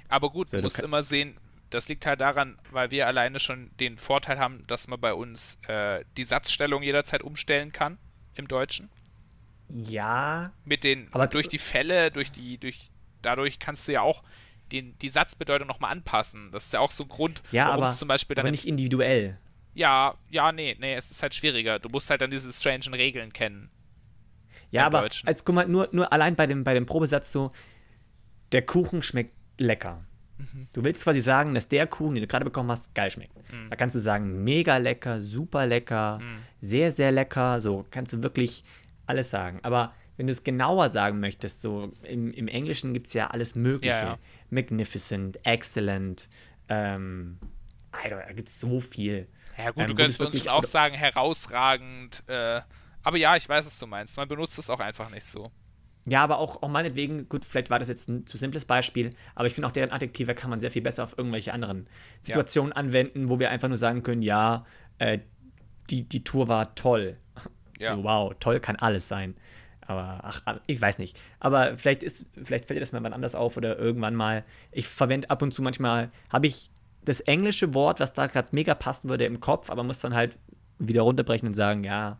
Aber gut, So, du musst immer sehen, das liegt halt daran, weil wir alleine schon den Vorteil haben, dass man bei uns äh, die Satzstellung jederzeit umstellen kann im Deutschen. Ja, Mit den, Aber- durch die Fälle, durch die, durch, dadurch kannst du ja auch den, die Satzbedeutung nochmal anpassen. Das ist ja auch so ein Grund, ja, warum aber, es zum Beispiel dann aber nicht individuell. Ja, ja, nee, nee, es ist halt schwieriger. Du musst halt dann diese strangen Regeln kennen. Ja, aber Deutschen. als guck mal, nur, nur allein bei dem, bei dem Probesatz so, der Kuchen schmeckt lecker. Mhm. Du willst quasi sagen, dass der Kuchen, den du gerade bekommen hast, geil schmeckt. Mhm. Da kannst du sagen, mega lecker, super lecker, sehr, sehr lecker, so kannst du wirklich alles sagen. Aber wenn du es genauer sagen möchtest, so im, im Englischen gibt es ja alles Mögliche. Ja, ja. Magnificent, excellent, ähm, I don't, da gibt es so viel. Ja gut, Ähm, du könntest uns auch sagen, herausragend. Äh, aber ja, ich weiß, was du meinst. Man benutzt es auch einfach nicht so. Ja, aber auch, auch meinetwegen, gut, vielleicht war das jetzt ein zu simples Beispiel, aber ich finde auch deren Adjektive kann man sehr viel besser auf irgendwelche anderen Situationen anwenden, wo wir einfach nur sagen können, ja, äh, die, die Tour war toll. Ja. Wow, toll kann alles sein. Aber ach, ich weiß nicht. Aber vielleicht ist, vielleicht fällt dir das mal wann anders auf oder irgendwann mal. Ich verwende ab und zu manchmal, habe ich das englische Wort, was da gerade mega passen würde, im Kopf, aber muss dann halt wieder runterbrechen und sagen, ja,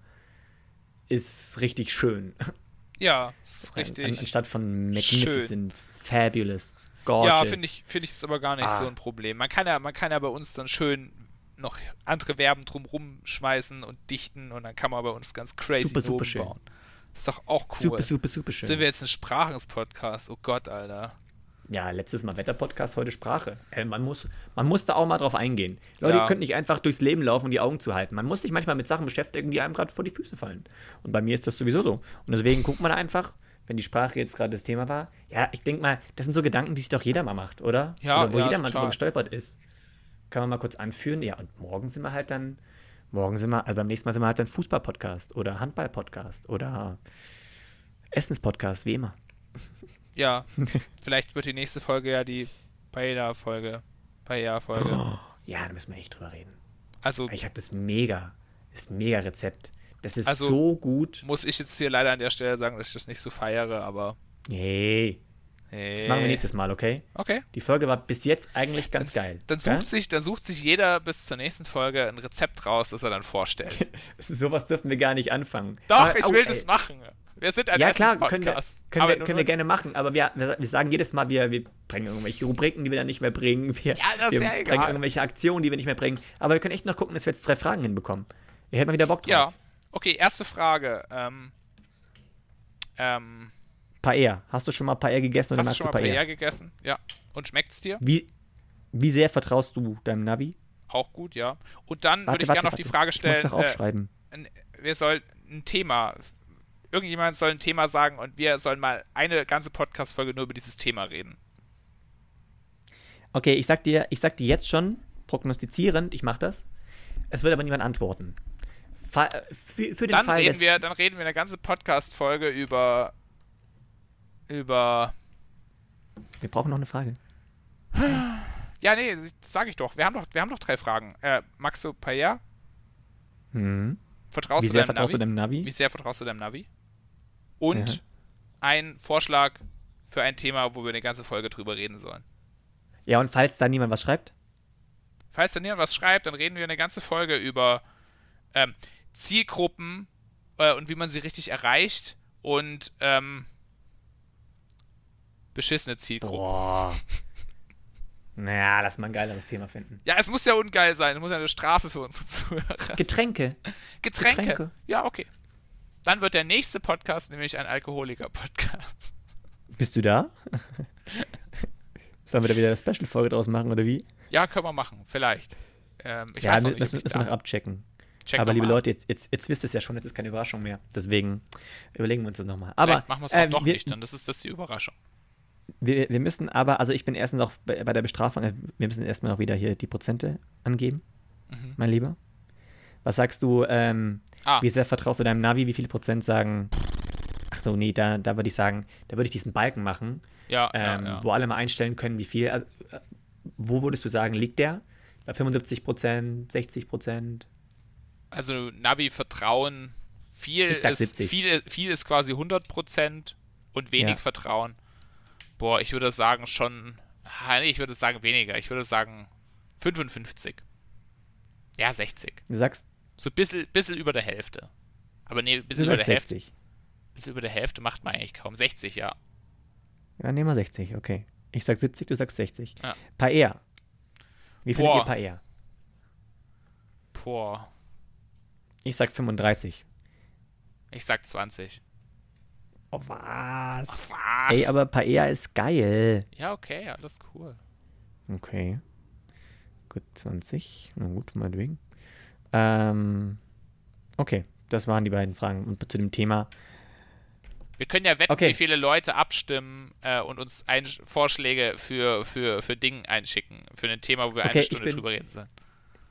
ist richtig schön. Ja, ist An, richtig. anstatt von magnificent, fabulous, gorgeous. ja, finde ich, finde ich jetzt aber gar nicht Ah. so ein Problem. Man kann ja, man kann ja bei uns dann schön noch andere Verben drumrum schmeißen und dichten und dann kann man bei uns ganz crazy Super, super schön. bauen. Ist doch auch cool. Super, super, super schön. Sind wir jetzt ein Sprachenspodcast? Oh Gott, Alter. Ja, letztes Mal Wetterpodcast, heute Sprache. Äh, man, muss, man muss da auch mal drauf eingehen. Leute, Ja. ihr könnt nicht einfach durchs Leben laufen und die Augen zu halten. Man muss sich manchmal mit Sachen beschäftigen, die einem gerade vor die Füße fallen. Und bei mir ist das sowieso so. Und deswegen guckt man einfach, wenn die Sprache jetzt gerade das Thema war. Ja, ich denke mal, das sind so Gedanken, die sich doch jeder mal macht, oder? Ja, oder wo ja, jeder mal drüber gestolpert ist. Kann man mal kurz anführen. Ja, und morgen sind wir halt dann, morgen sind wir, also beim nächsten Mal sind wir halt dann Fußball-Podcast oder Handball-Podcast oder Essens-Podcast, wie immer. Ja, vielleicht wird die nächste Folge ja die Paella-Folge. Paella-Folge. Oh, ja, da müssen wir echt drüber reden. Also Ich habe das mega, das mega Rezept. Das ist Also- so gut. muss ich jetzt hier leider an der Stelle sagen, dass ich das nicht so feiere, aber. Hey, Hey. das machen wir nächstes Mal, okay? Okay. Die Folge war bis jetzt eigentlich ganz geil. Dann sucht, sich, dann sucht sich jeder bis zur nächsten Folge ein Rezept raus, das er dann vorstellt. Sowas dürfen wir gar nicht anfangen. Doch, Aber- ich au, will ey, das machen. Wir sind ein Ja, klar, können wir, können, Aber wir, können wir gerne machen, aber wir, wir, sagen jedes Mal, wir, wir bringen irgendwelche Rubriken, die wir dann nicht mehr bringen. Wir, Ja, das ist wir ja bringen egal. irgendwelche Aktionen, die wir nicht mehr bringen. Aber wir können echt noch gucken, dass wir jetzt drei Fragen hinbekommen. Wir hätten mal wieder Bock drauf. Ja. Okay, erste Frage. Ähm, ähm, Paella. Hast du schon mal Paella gegessen oder hast du magst schon du mal Paella? Paella gegessen? Ja. Und schmeckt's dir? Wie, wie sehr vertraust du deinem Navi? Auch gut, ja. Und dann würde ich gerne noch die warte. Frage Ich muss stellen, noch äh, aufschreiben. ein- wir sollen ein Thema, irgendjemand soll ein Thema sagen und wir sollen mal eine ganze Podcast-Folge nur über dieses Thema reden. Okay, ich sag dir, ich sag dir jetzt schon, prognostizierend, ich mach das. Es wird aber niemand antworten. Fa äh, für, für den Dann Fall, reden wir, dann reden wir eine ganze Podcast-Folge über über wir brauchen noch eine Frage. ja, nee, das sage ich doch. Wir haben doch, wir haben doch drei Fragen. Äh, du Paella? Hm. Vertraust Wie du sehr deinem vertraust Navi? du deinem Navi? Wie sehr vertraust du deinem Navi? Und Ja. ein Vorschlag für ein Thema, wo wir eine ganze Folge drüber reden sollen. Ja, und falls da niemand was schreibt? Falls da niemand was schreibt, dann reden wir eine ganze Folge über ähm, Zielgruppen äh, und wie man sie richtig erreicht und ähm, beschissene Zielgruppen. Boah. Naja, lass mal ein geileres Thema finden. Ja, es muss ja ungeil sein. Es muss ja eine Strafe für unsere Zuhörer. Getränke. Getränke. Getränke. Ja, okay. Dann wird der nächste Podcast nämlich ein Alkoholiker-Podcast. Bist du da? Sollen wir da wieder eine Special-Folge draus machen, oder wie? Ja, können wir machen. Vielleicht. Ähm, ich ja, weiß nicht. müssen ich müssen wir noch abchecken. Check Aber liebe ab. Leute, jetzt, jetzt, jetzt wisst ihr es ja schon, jetzt ist keine Überraschung mehr. Deswegen überlegen wir uns das nochmal. Aber Vielleicht machen wir es auch äh, doch wir, nicht, dann das ist das die Überraschung. Wir, wir müssen aber, also ich bin erstens auch bei, bei der Bestrafung, äh, wir müssen erstmal auch wieder hier die Prozente angeben, Mhm. mein Lieber. Was sagst du, ähm, Ah, wie sehr vertraust du deinem Navi? Wie viele Prozent sagen, ach so, nee, da, da würde ich sagen, da würde ich diesen Balken machen, ja, ähm, ja, ja. wo alle mal einstellen können, wie viel. Also, äh, wo würdest du sagen, liegt der? Bei 75 Prozent, 60 Prozent? Also Navi Vertrauen, viel ist, 70. Viel, viel ist quasi 100% und wenig. Vertrauen. Boah, ich würde sagen schon, nee, ich würde sagen weniger. Ich würde sagen 55. Ja, 60. Du sagst, So ein bisschen, bisschen über der Hälfte. Aber nee, ein bisschen über der Hälfte. 60. Bisschen über der Hälfte macht man eigentlich kaum. 60, ja. Ja, nehmen wir 60, okay. Ich sag 70, du sagst 60. Ja. Paella. Wie findet Boah. ihr Paella? Boah, Ich sag 35. ich sag 20. Oh, was? Was? Ey, aber Paella ist geil. Ja, okay, alles cool. Okay. Gut, 20. Na gut, meinetwegen. Ähm, okay, das waren die beiden Fragen. Und zu dem Thema. Wir können ja wetten, Okay. wie viele Leute abstimmen äh, und uns ein Vorschläge für, für, für Dinge einschicken. Für ein Thema, wo wir Okay, eine Stunde bin- drüber reden sollen.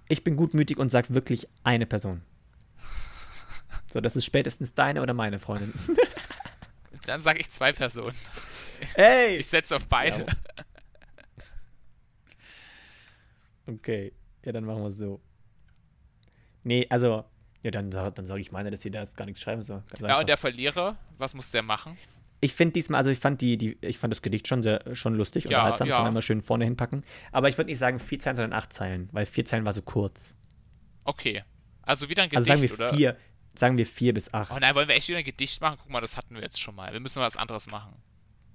Ich bin gutmütig und sag wirklich eine Person. So, das ist spätestens deine oder meine Freundin. Dann sage ich zwei Personen. Ey! Ich setze auf beide. Ja. Okay, ja, dann machen wir es so. Nee, also, ja, dann, dann sage ich meine, dass sie da jetzt gar nichts schreiben soll. Ganz Ja, einfach. und der Verlierer, was muss der machen? Ich finde diesmal, also ich fand die, die, ich fand das Gedicht schon sehr, schon lustig, Ja, unterhaltsam, ja. kann man immer schön vorne hinpacken. Aber ich würde nicht sagen vier Zeilen, sondern acht Zeilen, weil vier Zeilen war so kurz. Okay. Also wieder ein Also Gedicht, sagen wir oder? vier, sagen wir vier bis acht. Oh nein, wollen wir echt wieder ein Gedicht machen? Guck mal, das hatten wir jetzt schon mal. Wir müssen was anderes machen.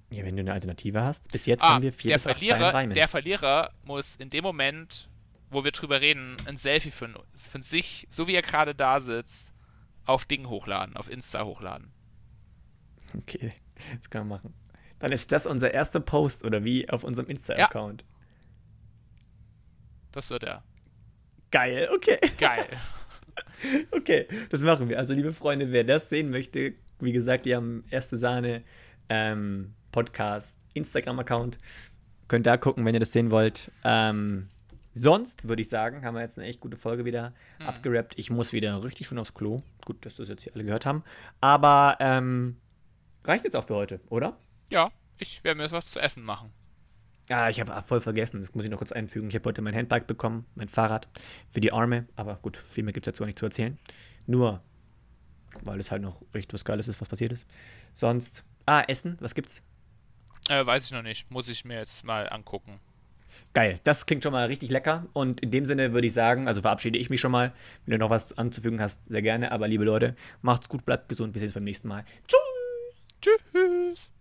Ja, wenn du eine Alternative hast. Bis jetzt Ah, haben wir vier bis acht Zeilen Verlierer, reimen. der Verlierer muss in dem Moment, wo wir drüber reden, ein Selfie von, von sich, so wie er gerade da sitzt, auf Ding hochladen, auf Insta hochladen. Okay, das kann man machen. Dann ist das unser erster Post oder wie auf unserem Insta-Account. Das wird er. Geil, okay. Geil. Okay, das machen wir. Also, liebe Freunde, wer das sehen möchte, wie gesagt, wir haben erste Sahne ähm, Podcast Instagram-Account. Könnt da gucken, wenn ihr das sehen wollt. Ähm, sonst würde ich sagen, haben wir jetzt eine echt gute Folge wieder Hm. abgerappt. Ich muss wieder richtig schön aufs Klo. Gut, dass das jetzt hier alle gehört haben. Aber ähm, reicht jetzt auch für heute, oder? ja, ich werde mir was zu essen machen. Ah, ich habe voll vergessen, das muss ich noch kurz einfügen. Ich habe heute mein Handbike bekommen, mein Fahrrad für die Arme, aber gut, viel mehr gibt es dazu auch nicht zu erzählen. Nur, weil es halt noch echt was Geiles ist, was passiert ist. Sonst, ah, Essen, was gibt's? Äh, weiß ich noch nicht. Muss ich mir jetzt mal angucken. Geil, das klingt schon mal richtig lecker und in dem Sinne würde ich sagen, also verabschiede ich mich schon mal. Wenn du noch was anzufügen hast, sehr gerne, aber liebe Leute, macht's gut, bleibt gesund, wir sehen uns beim nächsten Mal. Tschüss!